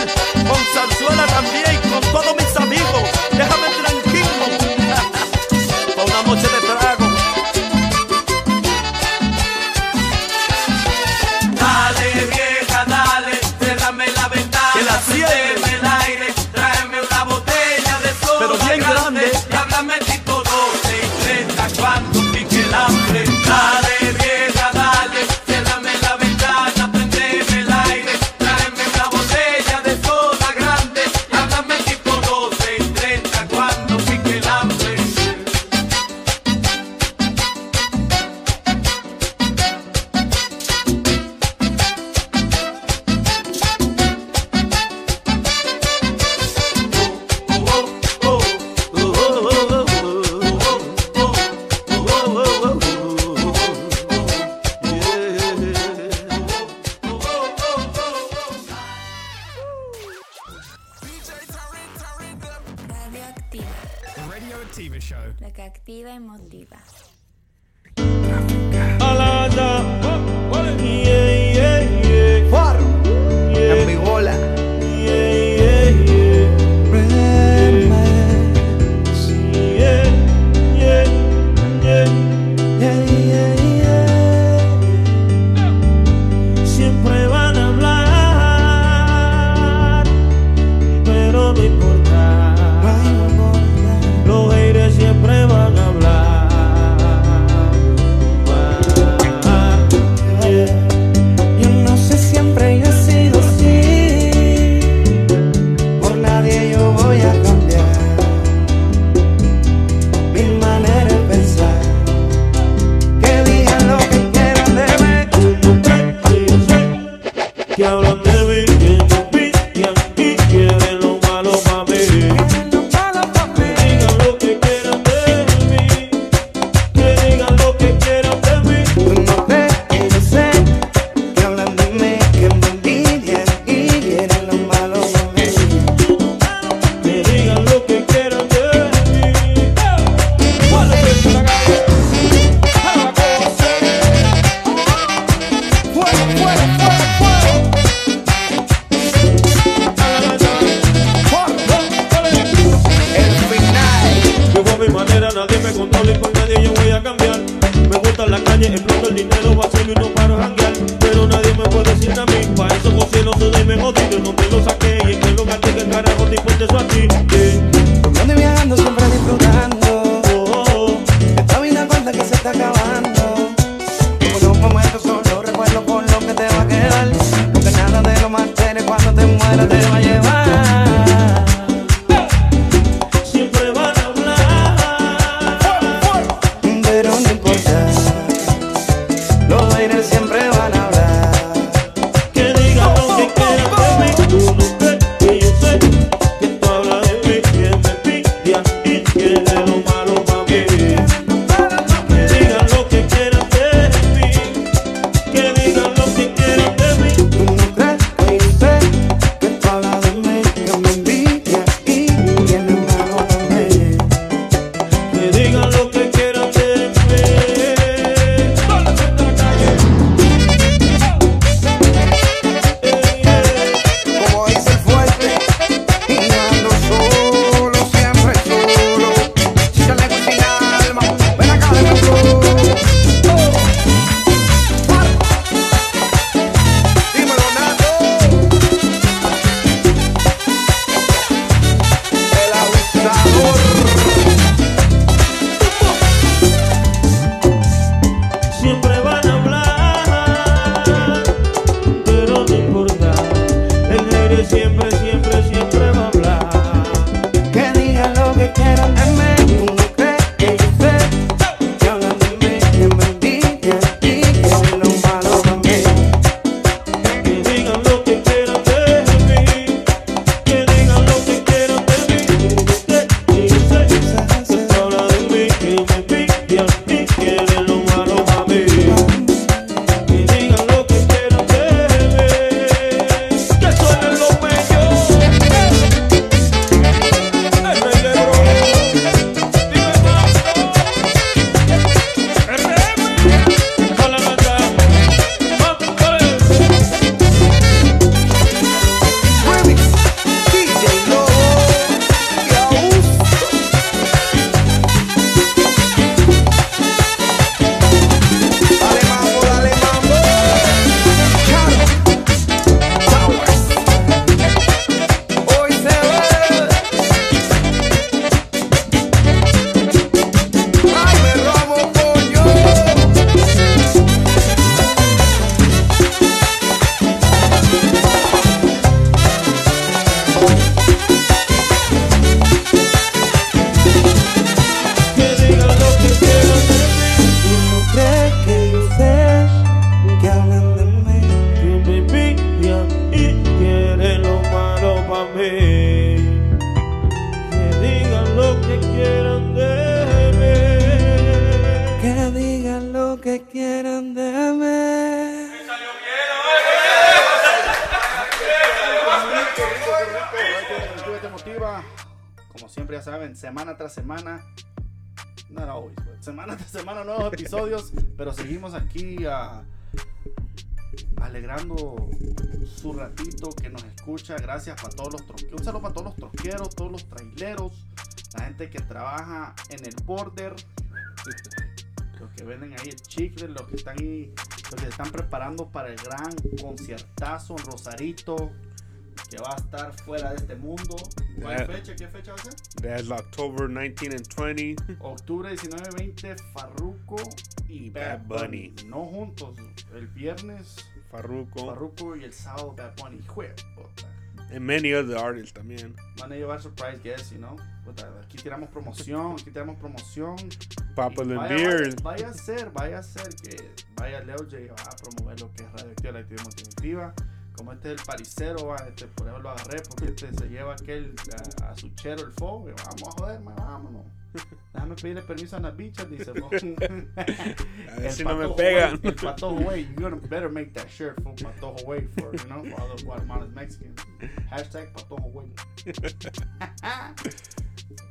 Trabaja en el border. Los que venden ahí el chicle, los que están ahí, los que están preparando para el gran conciertazo en Rosarito, que va a estar fuera de este mundo. ¿Cuál fecha? ¿Qué fecha va a ser? That's October 19 and 20. Octubre 19, 20, Farruko y, Y Bad Bunny. Bunny. No juntos. El viernes Farruko. Farruko y el sábado Bad Bunny. Jue, puta. And many other artists también. Van a llevar surprise guests, you know. Aquí tiramos promoción, aquí tiramos promoción. Papa Y and Beers. Vaya, vaya a ser, vaya a ser que vaya Leo J va a promover lo que es radioactiva, la actividad motivativa. Como este es el paricero, va, este, por eso lo agarré, porque este se lleva aquel a, a su chero el y vamos a joder, man, vámonos. Déjame pedirle permiso a las bichas, dice. A ver si no me pegan. way, El patojo way, gonna better make that shirt for patojo way for, you know, for other Guatemalans Mexicans. Hashtag patojo way.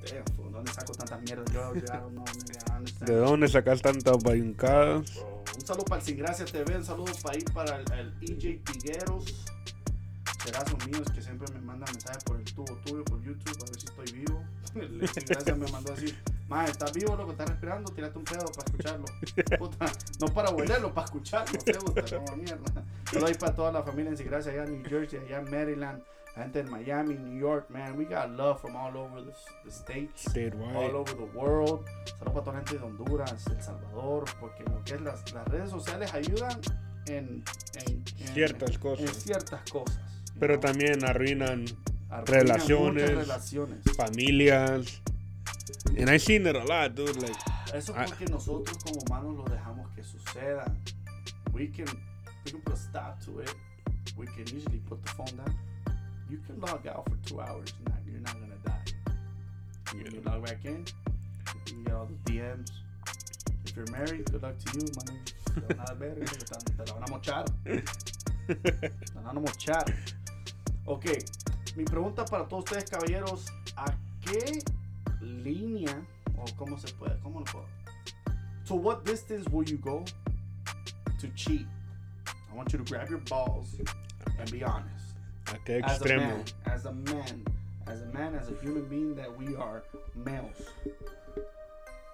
Damn, fool, ¿dónde saco tantas mierdas? Yo, yo, I don't know, nigga, I understand. ¿De dónde sacas tantas bayuncadas? Un saludo para el Sin Gracia TV, un saludo para ir para el, el EJ Tigueros. Pedazos míos que siempre me mandan mensajes por el tubo tuyo, por YouTube, a ver si estoy vivo. El Sin Gracia me mandó así, Mae, ¿estás vivo, loco? ¿Estás respirando? Tírate un pedo para escucharlo. Puta, no para huelerlo, para escucharlo. Te gusta, como mierda. Saludos ahí para toda la familia en Sin Gracia, allá en New Jersey, allá en Maryland, la gente en Miami, New York, man. We got love from all over the, the states. Statewide. All over the world. Saludos para toda la gente de Honduras, El Salvador, porque lo que es las, las redes sociales ayudan en, en- en- Ciertas cosas. En ciertas cosas. Pero también Arruinan relaciones, relaciones. familias. And I seen it a lot, dude. Like, Eso I- es porque nosotros como humanos lo dejamos que suceda. We can, we can put a stop to it. We can easily put the phone down. You can log out for two hours and not, you're not gonna die. When you log back in, you can get all the DMs. If you're married, good luck to you, my nigga. Te van a verga, te, te la van a mochar. Te la van a mochar. Ok, mi pregunta para todos ustedes, caballeros, ¿a qué línea o cómo se puede, cómo lo puedo? To what distance will you go to cheat? I want you to grab your balls and be honest. ¿a qué As a extremo? man, as a man, as a man, as a human being that we are males.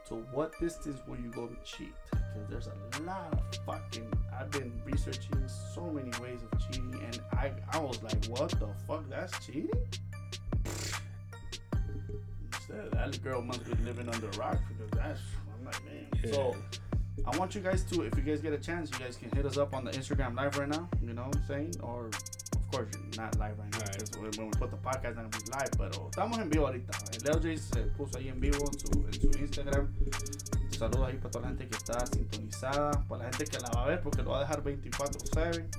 To what distance will you go to cheat? Because there's a lot of fucking. I've been researching so many ways of cheating, and I I was like, what the fuck? That's cheating. Instead, that girl must be living under a rock because that's. I'm like, man. So. I want you guys to, if you guys get a chance, you guys can hit us up on the Instagram live right now. You know what I'm saying? Or, of course, not live right now because when when we put the podcast, not gonna be live. Pero oh, estamos en vivo ahorita. El LJ se puso ahí en vivo en su, en su Instagram. Saludos ahí para toda la gente que está sintonizada, para la gente que la va a ver porque lo va a dejar 24/7.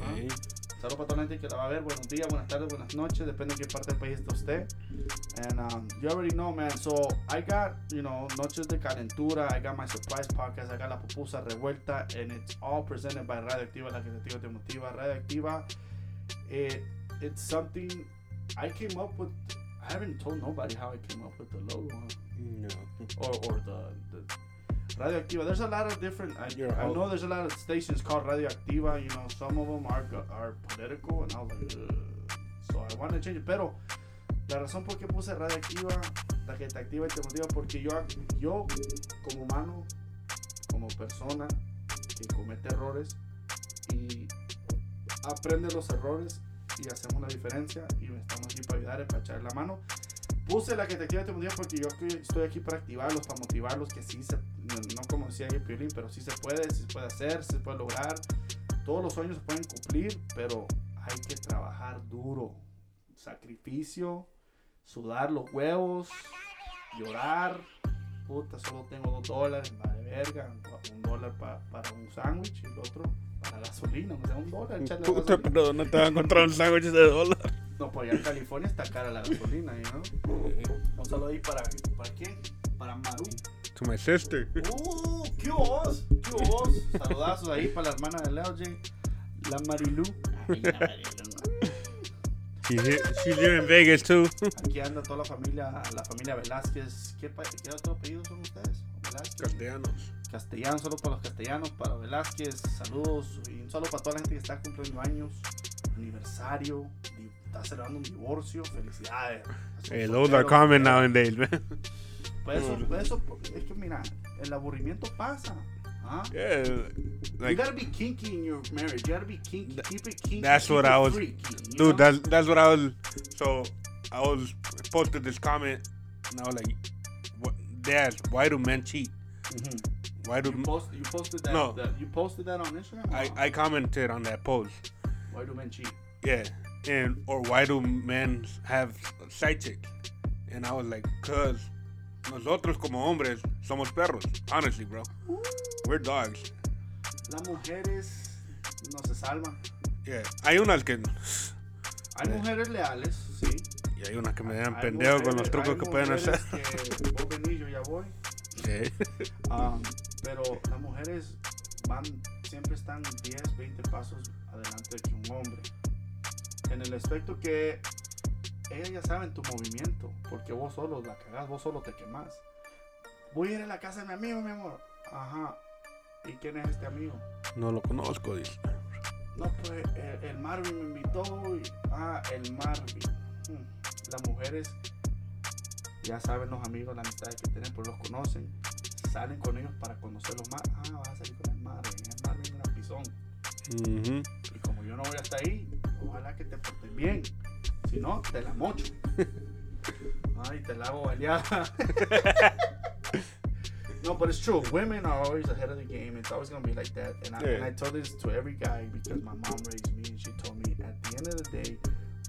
¿ah? Saludos para toda la gente que la va a ver. Buenos días, buenas tardes, buenas noches. Depende de qué parte del país esté usted. And um, you already know, man. So I got, you know, Noches de Calentura. I got my surprise podcast. I got La Pupusa Revuelta. And it's all presented by Radioactiva, La Creativa Te Motiva. Radioactiva, it, it's something I came up with. I haven't told nobody how I came up with the logo. huh? No. Or, or the, the Radioactiva. There's a lot of different. I, I know there's a lot of stations called Radioactiva. You know, some of them are are political, and I was like, Ugh. so I want to change it. Pero la razón por qué puse Radioactiva, la que te activa y te motiva, porque yo, yo como humano, como persona que comete errores y aprende los errores y hacemos la diferencia y estamos aquí para ayudar, para echar la mano. Puse la que te activa y te motiva porque yo estoy aquí para activarlos, para motivarlos, que sí se, no, como decía Piolín, pero sí se puede, sí se puede hacer, sí se puede lograr. Todos los sueños se pueden cumplir, pero hay que trabajar duro. Sacrificio, sudar los huevos, llorar. Puta, solo tengo dos dólares, vale verga. Un dólar pa- para un sándwich y el otro para gasolina. O sea, un dólar. echarle Puta, gasolina. pero ¿dónde te vas a encontrar un sándwich de dólar? No, pues allá en California está cara la gasolina, ¿no? Un saludo ahí para, ¿para quién? Para Maru. To my sister. ¡Uh! ¿Qué vos? ¿Qué vos? Saludazos ahí para la hermana de Leo J, la Marilu. Ay, la Marilu. She's here, she's here in Vegas too. Aquí anda toda la familia, la familia Velázquez. ¿Qué, pa- qué otro apellido son ustedes? Velázquez. Castellanos. Castellanos, solo para los castellanos, para Velázquez, saludos. Y un saludo para toda la gente que está cumpliendo años, aniversario, di- está celebrando un divorcio, felicidades. Hey, those are common nowadays, man. Pues eso, pues eso, es que mira, el aburrimiento pasa. ¿ah? Yeah, you gotta be kinky in your marriage. You gotta be kinky. Keep it kinky. that's keep what I was, freaky, dude. know? That's that's what I was. So I was posted this comment, and I was like, "What, Dad? Why do men cheat? Why do you, post, you posted that. No. that- you posted that on Instagram. I I commented on that post? Why do men cheat? Yeah, and or why do men have side chicks? And I was like, cause nosotros como hombres somos perros. Honestly, bro, we're dogs. Las mujeres no se salvan. Yeah, hay unas que Hay mujeres leales, sí. y hay unas que me dan pendejo con los trucos que pueden hacer. que vos venís, yo ya voy. Sí. Um, pero las mujeres van, siempre están 10, 20 pasos adelante que un hombre. En el aspecto que ellas ya saben tu movimiento, porque vos solo la cagás, vos solo te quemás. Voy a ir a la casa de mi amigo, mi amor. Ajá. ¿Y quién es este amigo? No lo conozco, dice. No, pues el, el Marvin me invitó y. Ah, el Marvin. Hmm. Las mujeres ya saben los amigos, las amistades que tienen, pues los conocen. Salen con ellos para conocerlos más. Ah, vas a salir con el Marvin. El Marvin es una pisón. Ujú. Y como yo no voy hasta ahí, ojalá que te portes bien. Si no, te la mocho. Ay, te la hago baleada. no, but it's true. Women are always ahead of the game. It's always gonna be like that. And I, and I told this to every guy because my mom raised me, and she told me at the end of the day,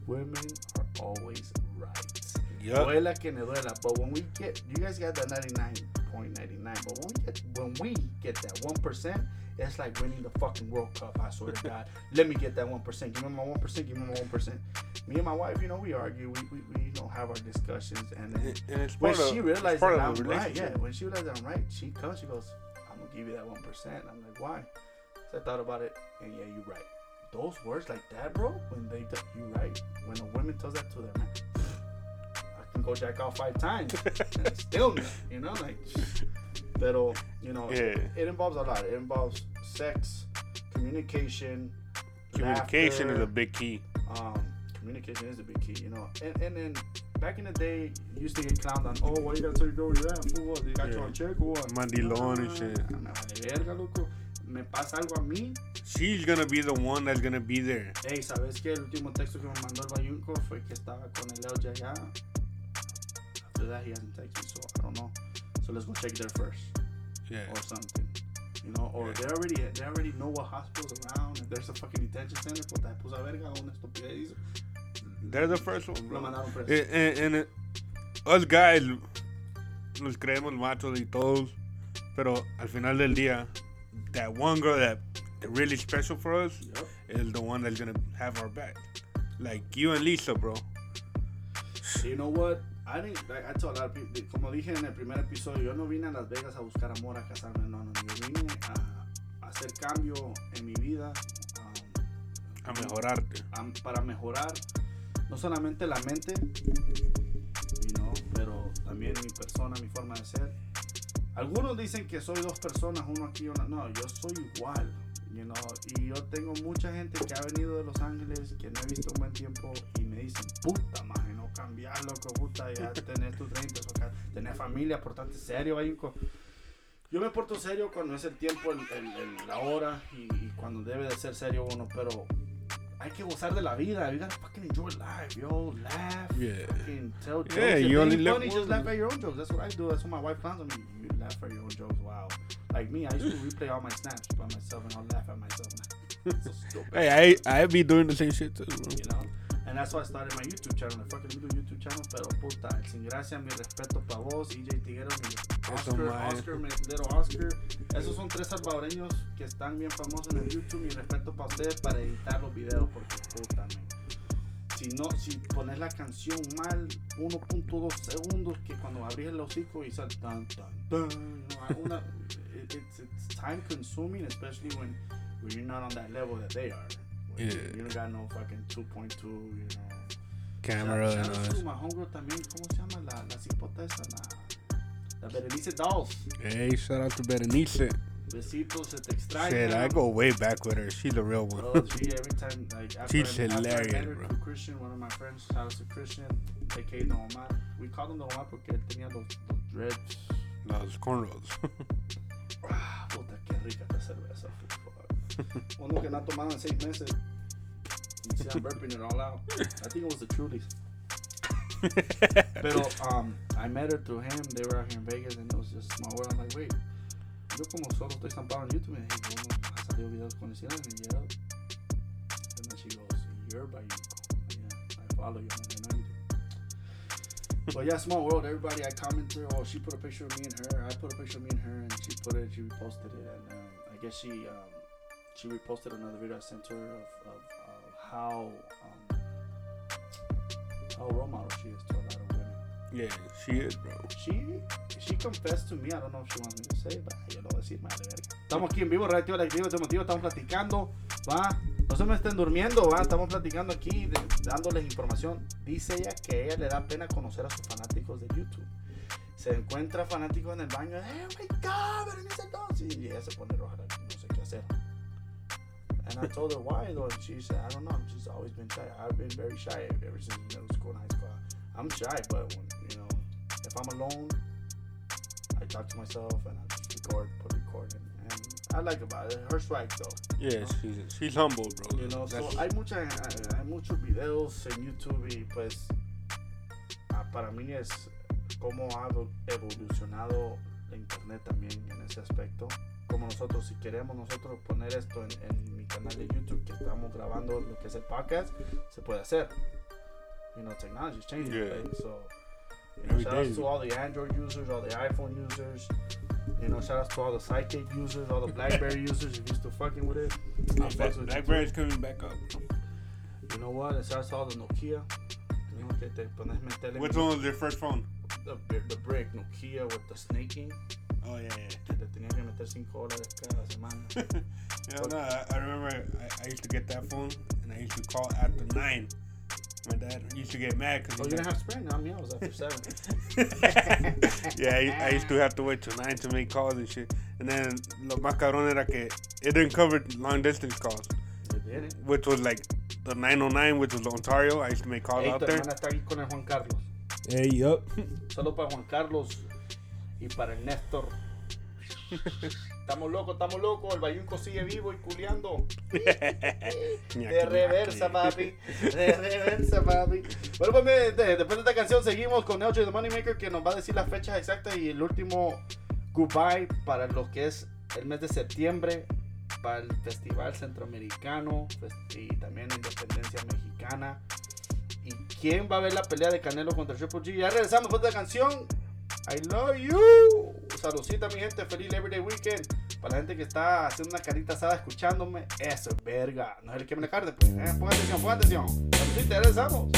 women are always right. Yup. Duela que me duela. But when we get, you guys got that 99.99. But when we get, when we get that one percent, it's like winning the fucking World Cup. I swear to God. Let me get that one percent. Give me my one percent. Give me my one percent. Me and my wife, you know, we argue. We we, we don't have our discussions. And then And when part of- she realized that I'm right, yeah. When she realized that I'm right, she comes. She goes, "I'm gonna give you that one percent." I'm like, "Why?" So I thought about it, and yeah, you're right. Those words like that, bro. When they, t- you right. When a woman tells that to their man, can go jack off five times, still, you know, like. Pero, you know, Yeah. it involves a lot. It involves sex, communication. Communication is a big key. um, communication is a big key, you know. And, and then back in the day, you used to get clowned on, oh, why you gotta tell your girl you're at? Fool, what? They got you on check or what? Mandilón and shit. Ah, Me vale verga, loco. Me pasa algo a mí. She's gonna be the one that's gonna be there. Hey, ¿sabes qué? El último texto que me mandó el Bayunco fue que estaba con el LJ allá. After that, he hasn't texted me, so I don't know. So let's go check there first. Yeah. Or something. You know, or they already they already know what hospitals around. If there's a fucking detention center, puta, puso a verga, una estupidez. They're the first one, bro. Lo mandaron preso. And, and, and it- us guys nos creemos machos y todos, pero al final del día, that one girl that really special for us is the one that's gonna have our back. Like you and Lisa, bro. You know what? I didn't. Like, I told a lot of people. Como dije en el primer episodio, yo no vine a Las Vegas a buscar amor, a casarme. No, no. Yo vine a, a hacer cambio en mi vida. um, A mejorarte. am- para mejorar no solamente la mente, you know, pero también mi persona, mi forma de ser. Algunos dicen que soy dos personas, uno aquí y uno. No, yo soy igual. You know, y yo tengo mucha gente que ha venido de Los Ángeles que no he visto un buen tiempo y me dicen, puta madre, cambiar, loco, puta, ya tenés tus 30, o acá, tenés familia, portarte serio, Bayunco. Yo me porto serio cuando es el tiempo, el, el- el- la hora y, y cuando debe de ser serio uno, pero hay que gozar de la vida. You gotta fucking enjoy life, yo. Laugh. Yeah. Fucking tell jokes. Yeah, you only live funny, just laugh at your own jokes. That's what I do. That's what my wife clowns on me. You laugh at your own jokes. Wow. Like me, I used to replay all my snaps by myself and I'll laugh at myself. so stupid. Hey, I I be doing the same shit too, bro. You know? And that's why I started my YouTube channel. Like, fucking a YouTube channel. Pero puta, sin gracia, mi respeto para vos, EJ Tiguero, mi Eso, Oscar. Oscar, mi little Oscar. Esos son tres salvadoreños que están bien famosos en el YouTube. Mi respeto para ustedes para editar los videos, porque puta, man. Si no, si pones la canción mal, 1.2 segundos, que cuando abrís el hocico y sale tan, tan, tan, una, it- it's, it's time consuming, especially when, when you're not on that level that they are. Yeah. You don't got no fucking 2.2, you know. camera and all out to that. my homegirl también, ¿cómo se llama? La, la cipota esa, la, la Berenice Dolls. Hey, shout out to Berenice. Besitos, se te extraña. Shit, I go way back with her. She's a real one. Oh, she every time like after She's I, after I hilarious, met her bro. Christian, one of my friends, shout out to Christian, aka Don Omar. We called him Don Omar porque tenía los, los dreads. Los cornrows. Ah, puta, qué rica esta cerveza. que no ha tomado en seis meses. You see, I'm burping it all out. I think it was the Trulies. Pero um, I met her through him. They were out here in Vegas and it was just small world. I'm like, wait, yo como solo estoy estampado en YouTube. Dije, ¿cómo ha salido videos con el And yeah. And then she goes, you're by you. Yeah, I follow you. I know you do. But yeah, small world. Everybody, I commented. Oh, she put a picture of me and her. I put a picture of me and her, and she put it. She reposted it, and um, I guess she um, she reposted another video I sent her of, of, of how um, how role model she is to a lot of women. Yeah, she is, bro. She she confessed to me. I don't know if she wants me to say, but yo lo voy a decir, madre verga. Estamos aquí en vivo, reactivo, reactivo, este motivo, estamos platicando, va. No se me estén durmiendo, va. Estamos platicando aquí, de- dándoles información. Dice ella que a ella le da pena conocer a sus fanáticos de YouTube. Se encuentra fanáticos en el baño. ¡Eh, oh my God! Berenice Dawes", Y ella se pone roja, no sé qué hacer. And I told her why though. And she said, I don't know. I'm just always been shy. I've been very shy ever since middle school and high school. I'm shy, but when you know, if I'm alone, I talk to myself and I just record, put record, and, and I like about it. Her swag though. Yeah, she's she's humble, bro. You know, so That's- hay mucha, hay, hay muchos videos en YouTube y pues ah, para mí es cómo ha evolucionado la internet también en ese aspecto. Como nosotros, si queremos nosotros poner esto en, en mi canal de YouTube que estamos grabando lo que es el podcast, se puede hacer. You know, technology is changing Yeah. things. So, you know, shout day. to all the Android users, all the iPhone users. You know, shout outs to all the Sidekick users, all the BlackBerry users. If you're still fucking with it, Yeah, Black, with. Blackberry's coming back up. You know what? It starts all the Nokia. You know, que te pones meterle Which one was your first phone? The, the brick Nokia with the snaking. Oh yeah, yeah. Que te tenías que meter 5 dólares cada semana. Yeah, no, I, I remember I, I used to get that phone and I used to call after nine. My dad used to get mad because Oh, you didn't have Sprint? No, me, I was after 7. yeah, I, I used to have to wait till nine to make calls and shit. And then lo más cabrón era que it didn't cover long distance calls, It didn't. which was like the 909, which was Ontario. I used to make calls Hey, out tu there. hermana está aquí con el Juan Carlos. Hey, yup. Solo para Juan Carlos y para el Néstor. Estamos locos, estamos locos. El Bayunco sigue vivo y culeando. De reversa, papi. De reversa, papi. Bueno, pues mire, de- después de esta canción seguimos con Neocho the Moneymaker que nos va a decir las fechas exactas y el último goodbye para lo que es el mes de septiembre para el Festival Centroamericano fes- y también Independencia Mexicana. ¿Y quién va a ver la pelea de Canelo contra Triple G? Ya regresamos después de la canción. I love you. Saludcita, mi gente. Feliz Everyday Weekend. Para la gente que está haciendo una carita asada escuchándome, eso es verga. No es el que me la carne, pues. ¿eh? Atención, pongan atención. Saludcita, regresamos.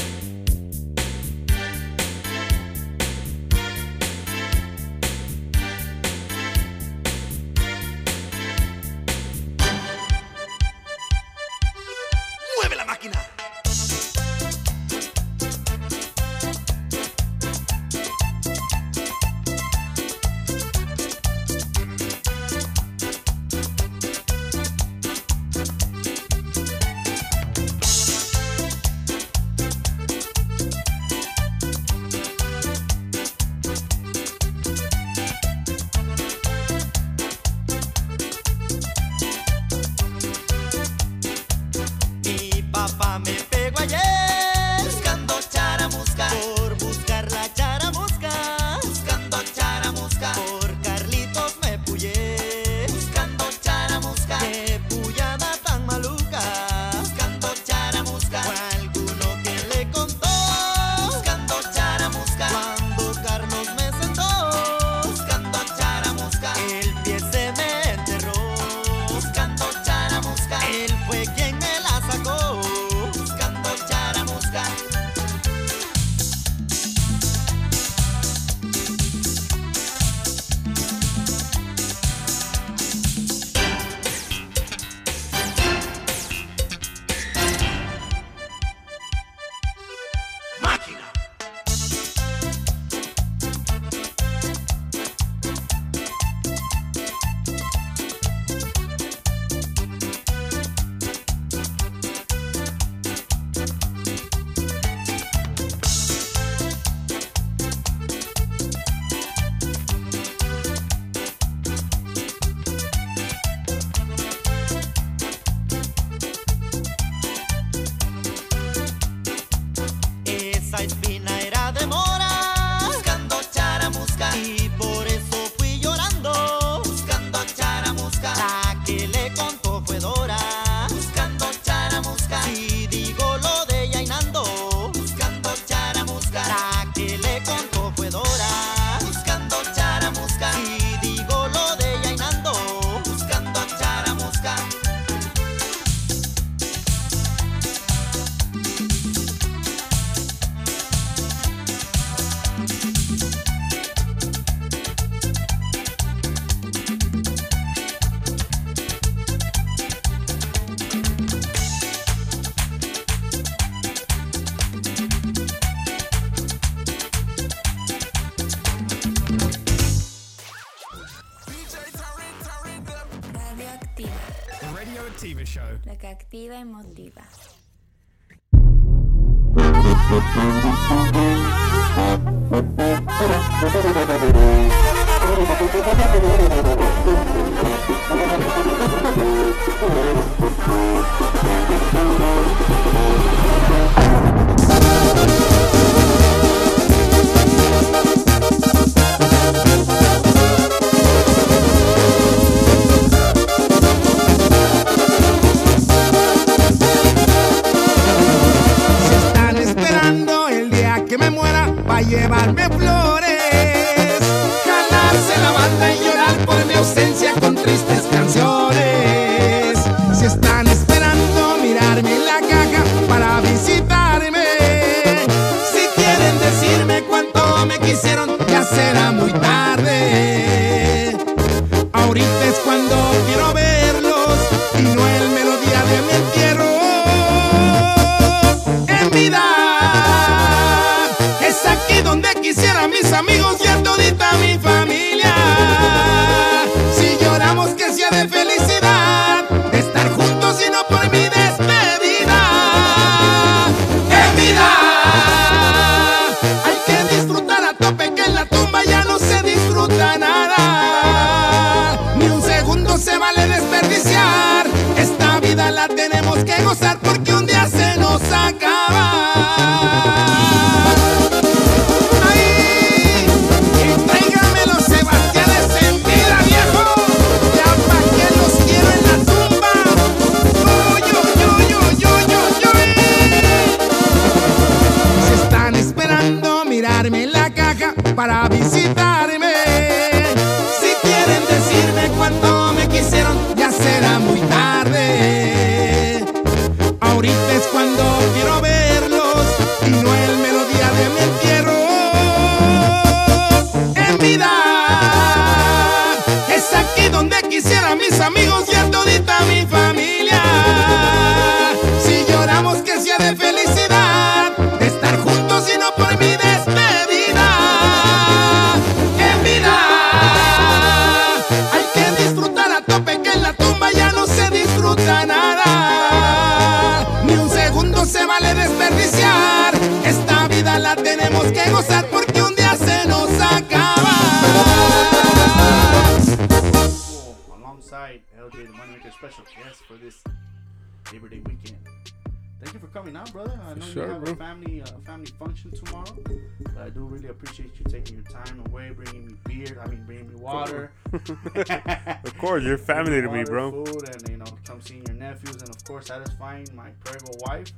Course satisfying my prego wife.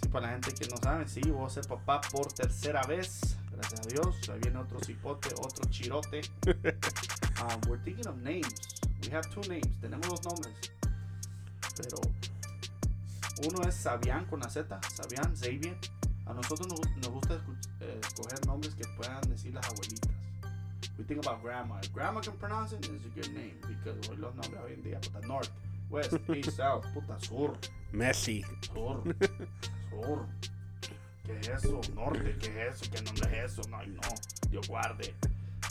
Sí, para la gente que no sabe, sí, voy a ser papá por tercera vez. Gracias a Dios. Ahí viene otro cipote, otro chirote. Um, we're thinking of names. We have two names. Tenemos dos nombres. Pero uno es Sabian con la Z. Sabian, Xavier. A nosotros nos, nos gusta eh, escoger nombres que puedan decir las abuelitas. We think about grandma. If grandma can pronounce it, it's a good name. Because hoy los nombres hoy en día, puta, north, west, east, south, puta, sur, Messi. sur, sur. ¿Qué es eso? Norte, ¿qué es eso? ¿Qué nombre es eso? No, no. Dios guarde.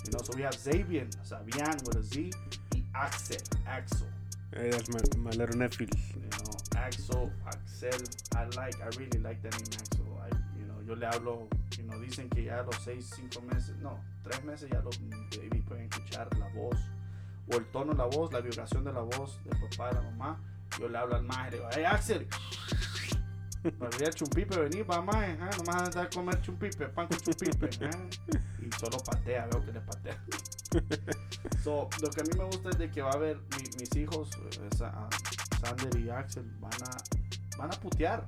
You know, so we have Xavier, Sabian with a Z, y Axel, Axel. Hey, that's my, my little nephew. You know, Axel, Axel. I like, I really like that name, Axel. I, you know, yo le hablo, you know, dicen que ya a los seis, cinco meses, no, tres meses ya los baby pueden escuchar la voz o el tono de la voz, la vibración de la voz del papá y la mamá. Yo le hablo al maje, le digo, hey Axel, me olvidé el chumpipe, vení, va maje, ¿eh? no me vas a dar a comer chumpipe, pan con chumpipe. ¿eh? Y solo patea, veo que le patea. So, lo que a mí me gusta es de que va a haber mi- mis hijos, Sa- ah, Sander y Axel, van a, van a putear.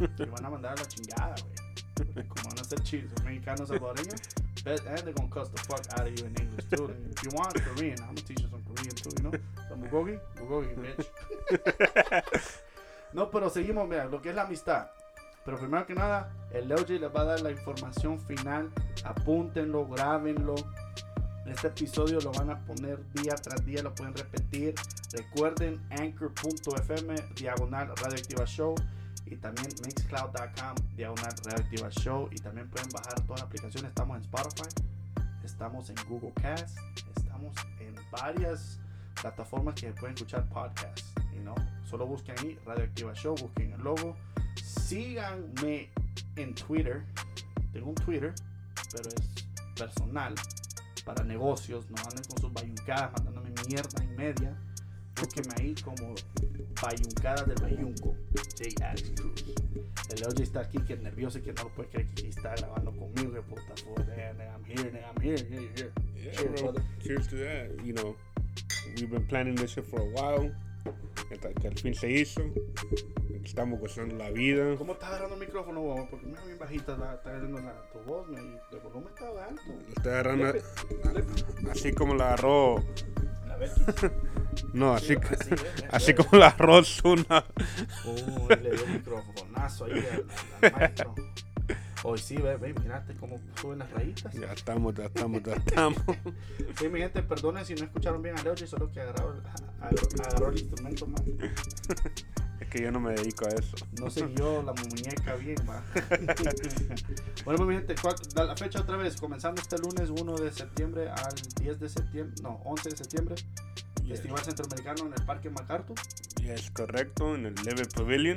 Y van a mandar a la chingada, güey. Como van a ser chiles, mexicanos, salvadoreños, bet, and they're gonna cuss the fuck out of you in English too. If you want Korean, I'm gonna teach you some Korean too, you know? The Mugogi, Mugogi, bitch. no, pero seguimos, mira, lo que es la amistad. Pero primero que nada, el LJ les va a dar la información final. Apúntenlo, grábenlo. Este episodio lo van a poner día tras día, lo pueden repetir. Recuerden anchor.fm diagonal radioactiva show y también mixcloud.com diagonal radioactiva show y también pueden bajar todas las aplicaciones. Estamos en Spotify, estamos en Google Cast, estamos en varias plataformas que pueden escuchar podcasts, you know. Solo busquen ahí Radioactiva Show, busquen el logo. Síganme en Twitter. Tengo un Twitter, pero es personal para negocios. No anden con sus bayuncadas mandándome mierda y media. Búsquenme ahí como Bayuncadas del Bayunco. J. Alex Cruz. El OJ está aquí que es nervioso y que no lo puede creer que está grabando conmigo. Que puta, I'm here, nigga, I'm here, here, here. Yeah, Cheers, bro. brother. Cheers to that. You know, we've been planning this shit for a while. Hasta que al fin se hizo. Estamos gozando la vida. ¿Cómo estás agarrando el micrófono, vos? Porque me bien bajita la, está haciendo la, tu voz, me, el volumen está alto. Está agarrando así como la agarró. No, así, así, eh, así eh. como la Zuna. Uy, le dio un microfonazo ahí al, al maestro. Hoy sí, ve, ve, mirate cómo suben las rayitas. Ya estamos, ya estamos, ya estamos. Sí, mi gente, perdonen si no escucharon bien a Leochi, solo que agarró, agarró, el instrumento más. Es que yo no me dedico a eso. No siguió la muñeca bien, va. bueno, mi gente, ¿cuál- da la fecha otra vez, comenzando este lunes 1 de septiembre al 10 de septiembre, no, 11 de septiembre, Festival Centroamericano en el Parque MacArthur. Es correcto, en el Level Pavilion,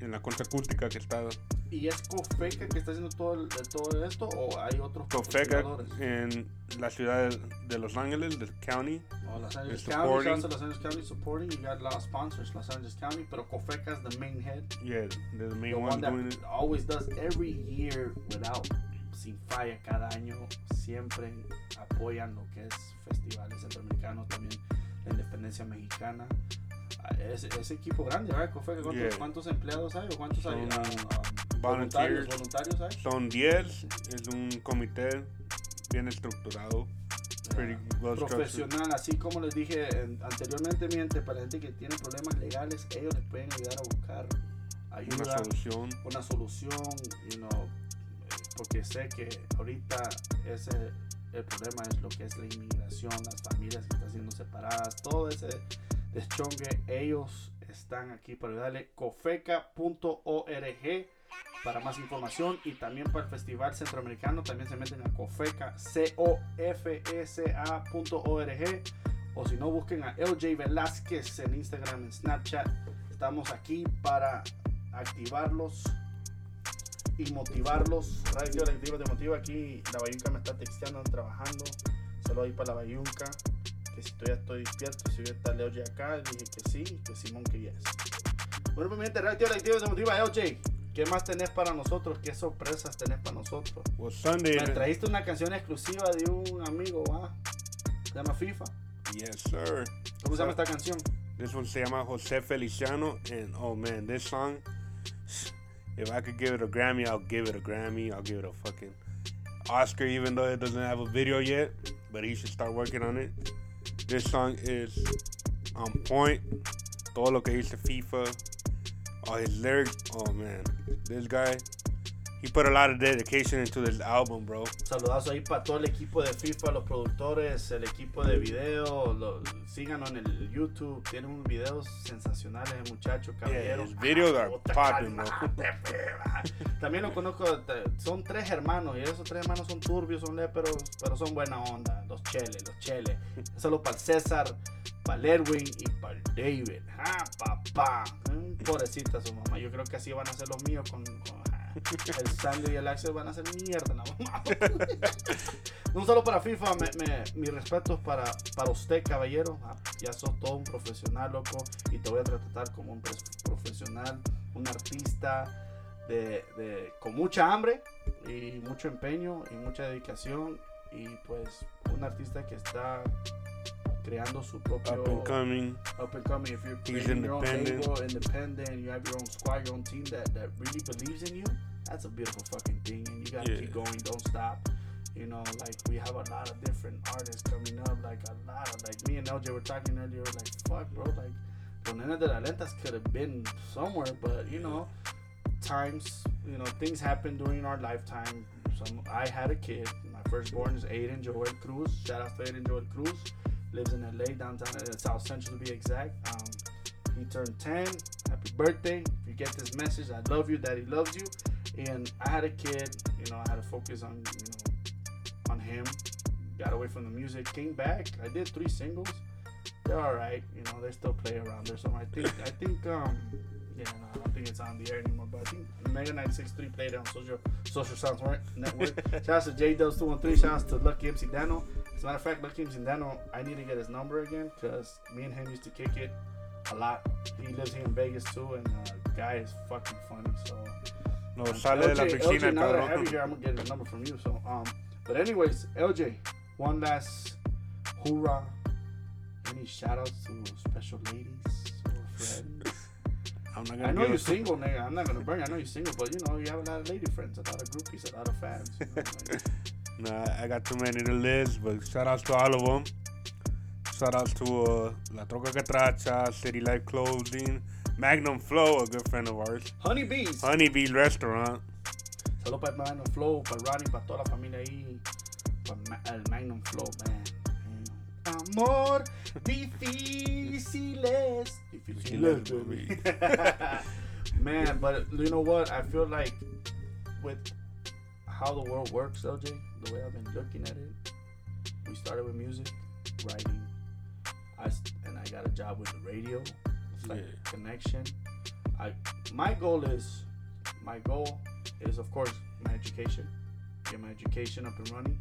en la concha acústica que está ¿Y es Cofeca que está haciendo todo, todo esto o hay otros Cofeca en la ciudad de- Los Ángeles, del county. Oh, Los Angeles is County, Los Angeles County supporting. You got a lot of sponsors, Los Angeles County, pero Cofeca is the main head. Yeah, the main the one that doing it. always does every year without sin falla cada año siempre apoyan lo que es festivales centroamericanos también la independencia mexicana ese, ese equipo grande ¿verdad? ¿cuántos, Yeah. cuántos empleados hay o cuántos hay Son Ah, ah, voluntarios volunteers. voluntarios hay Son 10, es un comité bien estructurado. Pretty well profesional, así como les dije en- anteriormente, mi gente, para gente que tiene problemas legales, ellos les pueden ayudar a buscar ayuda, Una solución. una solución, you know, porque sé que ahorita ese el problema es lo que es la inmigración, las familias que están siendo separadas, todo ese deschongue, ellos están aquí para ayudarle. Cofeca.org para más información y también para el Festival Centroamericano también se meten a Cofeca, C-O-F-S-A.org o si no busquen a LJ Velázquez en Instagram, en Snapchat. Estamos aquí para activarlos y motivarlos. Radio Activa te motiva aquí. La Bayunca me está texteando, ando trabajando. Solo ahí para la Bayunca. Que si todavía estoy despierto, si está Leo J acá, dije que sí, que Simón que yes. Bueno, pues mi gente, Radio Activa te motiva, LJ. ¿Qué más tenés para nosotros? ¿Qué sorpresas tenés para nosotros? Well, Sunday. Me trajiste una canción exclusiva de un amigo, ¿va? Se llama FIFA. Yes, sir. ¿Cómo se llama esta canción? This one se llama Jose Feliciano, and oh man, this song. If I could give it a Grammy, I'll give it a Grammy. I'll give it a fucking Oscar, even though it doesn't have a video yet. But he should start working on it. This song is on point. Todo lo que dice FIFA, all his lyrics. Oh man, this guy, he put a lot of dedication into this album, bro. Saludazo ahí para todo el equipo de FIFA, los productores, el equipo de video. Lo, síganos en el YouTube. Tienen unos videos sensacionales, el muchacho, caballero. his videos are puta, popping, bro. También lo conozco, son tres hermanos y esos tres hermanos son turbios, son léperos, pero son buena onda. Los cheles, los cheles. Solo para el César, para el Erwin y para el David. Ah, papá. Pobrecita su mamá. Yo creo que así van a ser los míos con, con- ah, el Sandy y el Axel van a hacer mierda la mamá. No solo para FIFA, me, me- mis respetos para, para usted, caballero. Ah, Ya sos todo un profesional, loco. Y te voy a tratar como un profesional, un artista de, de- con mucha hambre y mucho empeño y mucha dedicación. Y pues un artista que está creando su propio Up and coming. up and coming. If you're creating your own independent. label, independent, you have your own squad, your own team that, that really believes in you, that's a beautiful fucking thing. And you gotta Yeah. keep going, don't stop. You know, like we have a lot of different artists coming up, like a lot of like me and LJ were talking earlier, like fuck, bro, like Los de la Lentas could have been somewhere, but you know, times, you know, things happen during our lifetime. Some, I had a kid. My firstborn is Aiden Joel Cruz. Shout out to Aiden Joel Cruz. Lives in LA, downtown, uh, South Central to be exact. Um, he turned 10. Happy birthday. If you get this message, I love you. Daddy loves you. And I had a kid. You know, I had to focus on, you know, on him. Got away from the music. Came back. I did three singles. they're all right. You know, they still play around there. So I think I think um yeah, no, I don't think it's on the air anymore. But I think Mega 963 played it on social social sounds Right- network. shout out to J Dubs 213. Shout out to Lucky MC Dano. As a matter of fact, Lucky MC Dano, I need to get his number again because me and him used to kick it a lot. He lives here in Vegas too, and uh, guy is fucking funny. So No, um, sale de la LJ, piscina, LJ, now that I have you here, I'm gonna get his number from you. So um, but anyways, LJ, one last hoorah. Any shout outs to special ladies or friends? I'm not gonna know you're single, nigga. I'm not gonna burn. you. I know you're single, but you know you have a lot of lady friends, a lot of groupies, a lot of fans. You know, like, Nah, I got too many to list, but shout outs to all of them. Shout outs to uh, La Troca Catracha, City Life Clothing, Magnum Flow, a good friend of ours. Honeybees. Honeybees Restaurant. Saludos para Magnum Flow, para Ronnie, para toda la familia ahí, para el Magnum Flow, man. Amor difíciles. Difíciles, baby. man, but you know what? I feel like with how the world works, LJ, the way I've been looking at it, we started with music, writing. I and I got a job with the radio. It's like a connection. I my goal is my goal is of course my education. Get my education up and running.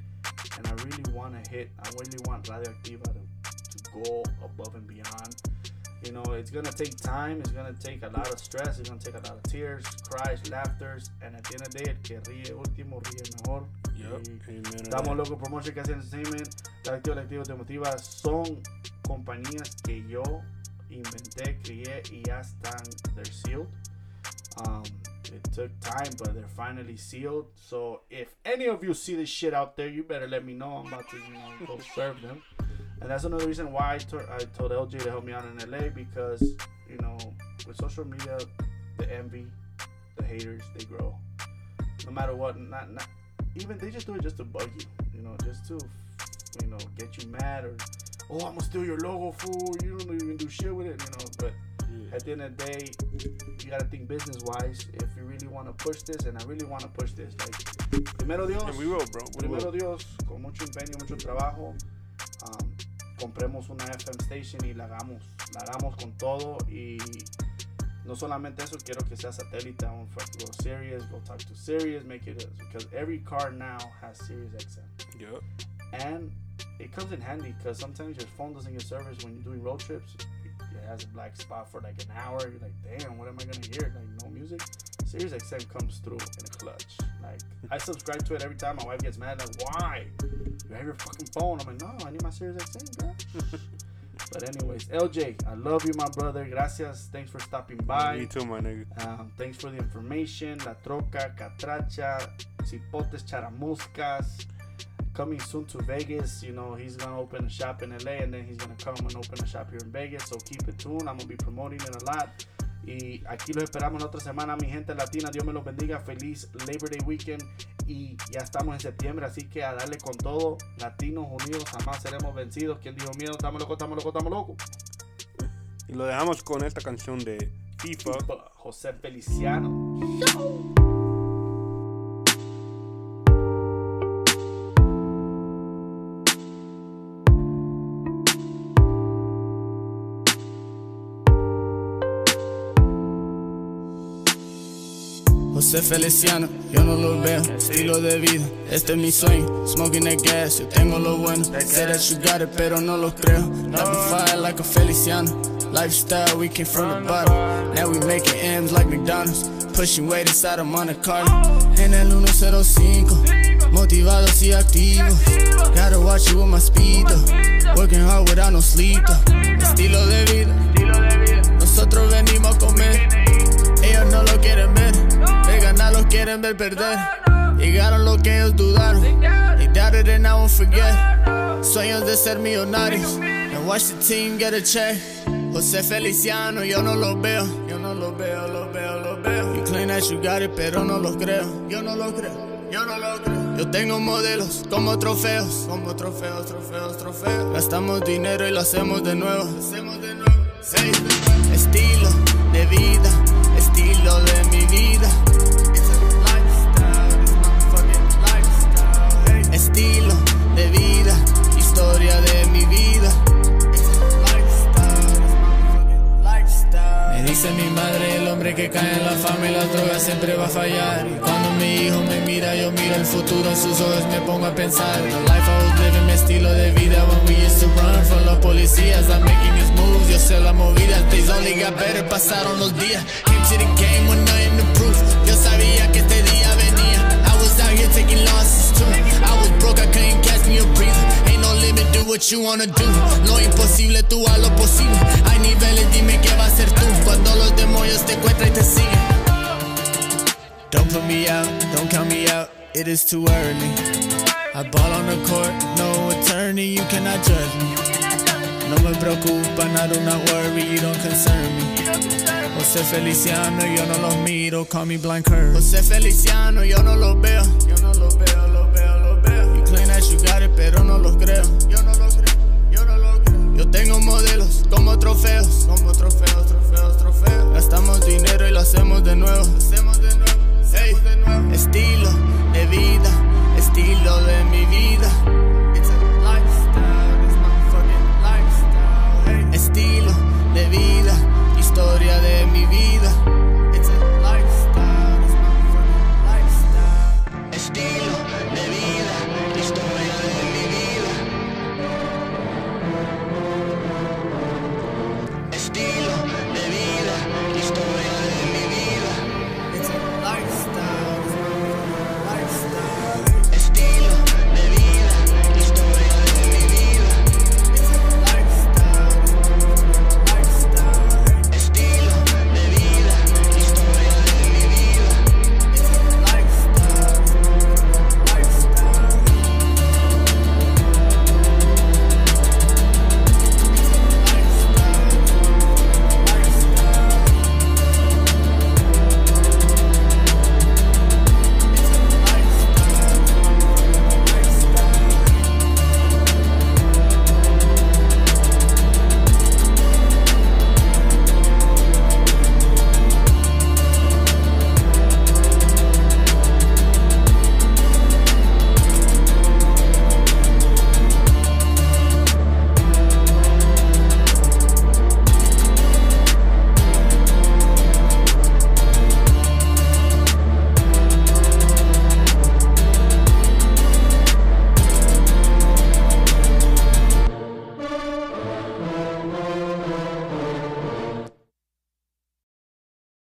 And I really want to hit I really want Radio Activa to, to go above and beyond. You know, it's gonna take time, it's gonna take a lot of stress, it's gonna take a lot of tears, cries, laughters, and at the end of the day, el que ríe último ríe mejor. Yup, Y amen Estamos locos Promotion que hacen entertainment, la activa, la activa te motiva, son compañías que yo inventé, crié y ya están, they're sealed. Um, it took time, but they're finally sealed. So if any of you see this shit out there, you better let me know. I'm about to, you know, go serve them. And that's another reason why I, I told LJ to help me out in LA because, you know, with social media, the envy, the haters, they grow. No matter what, not, not even they just do it just to bug you, you know, just to, you know, get you mad or, oh, I'm gonna steal your logo, fool. You don't even do shit with it, you know. But at the end of the day, you gotta think business wise. If you really want to push this, and I really want to push this, like, primero Dios, And we will, bro. We primero will. Dios, con mucho empeño, mucho trabajo, um, compremos una FM station y la hagamos, la hagamos con todo y no solamente eso, quiero que sea satélite, I want for go Sirius, go talk to Sirius, make it because every car now has Sirius XM. Yup. And it comes in handy because sometimes your phone doesn't get service when you're doing road trips. It has a black spot for like an hour. You're like, damn, what am I gonna hear? Like no music. Sirius XM comes through in a clutch. Like I subscribe to it every time. My wife gets mad. Like, why? You have your fucking phone. I'm like, no, I need my Sirius XM, girl. but anyways, LJ, I love you, my brother. Gracias. Thanks for stopping by. Me too, my nigga. Um, thanks for the information. La Troca, Catracha, Cipotes, Charamuscas. Coming soon to Vegas. You know, he's to open a shop in LA and then he's to come and open a shop here in Vegas. So keep it tuned. I'm to be promoting it a lot. Y aquí los esperamos la otra semana, mi gente latina. Dios me los bendiga. Feliz Labor Day Weekend. Y ya estamos en septiembre, así que a darle con todo. Latinos unidos, jamás seremos vencidos. ¿Quién dijo miedo? Estamos locos, estamos locos, estamos locos. Y lo dejamos con esta canción de FIFA. José Feliciano. José Feliciano, yo no lo veo, estilo de vida, este es mi sueño, smoking that gas, yo tengo lo bueno, say that you got it, pero no lo creo, rapid fire like a Feliciano, lifestyle, we came from the bottom, now we making M's like McDonald's, pushing weight inside of Monte Carlo, en el 105, motivados y activos, gotta watch it with my speed, working hard without no sleep, though. estilo de vida, nosotros venimos a comer, ellos no lo quieren ver, de ganar lo quieren ver perder. Llegaron lo que ellos dudaron, they doubted and I won't forget. Sueños de ser millonarios, and watch the team get a check. José Feliciano, yo no lo veo, yo no lo veo, lo veo, lo veo. You claim that you got it, pero no lo creo, yo no lo creo, yo no lo creo. Yo tengo modelos como trofeos, como trofeos, trofeos, trofeos. Gastamos dinero y lo hacemos de nuevo, hacemos de nuevo. Estilo de vida, estilo de mi vida. estilo de vida, historia de mi vida. Me dice mi madre, el hombre que cae en la fama y la droga siempre va a fallar. Y cuando mi hijo me mira, yo miro el futuro en sus ojos, me pongo a pensar. The life I was living, mi estilo de vida. When we used to run from los policías, I'm making his moves, yo sé la movida. Things only got better, pasaron los días. Came to the game when nothing to prove. Yo sabía que este día was out here taking losses too. I was broke, I couldn't catch me a breather. Ain't no limit, do what you wanna do. Lo imposible, tú a lo posible. Hay niveles, dime qué va a ser tú. Cuando los demonios te encuentran y te siguen. Don't put me out, don't count me out. It is too early. I ball on the court, no attorney, you cannot judge me. No me preocupa, nada una worry, you don't concern me. José Feliciano, yo no los miro, call me blind curve. José Feliciano, yo no los veo. Yo no los veo, veo, veo. You claim that you got it, pero no los creo. Yo no los creo, yo no los creo. Yo tengo modelos como trofeos. Como trofeos, trofeos, trofeos. Gastamos dinero y lo hacemos de nuevo. Hacemos de nuevo, hey. de nuevo. Estilo de vida, estilo de mi vida. estilo de vida, historia de mi vida.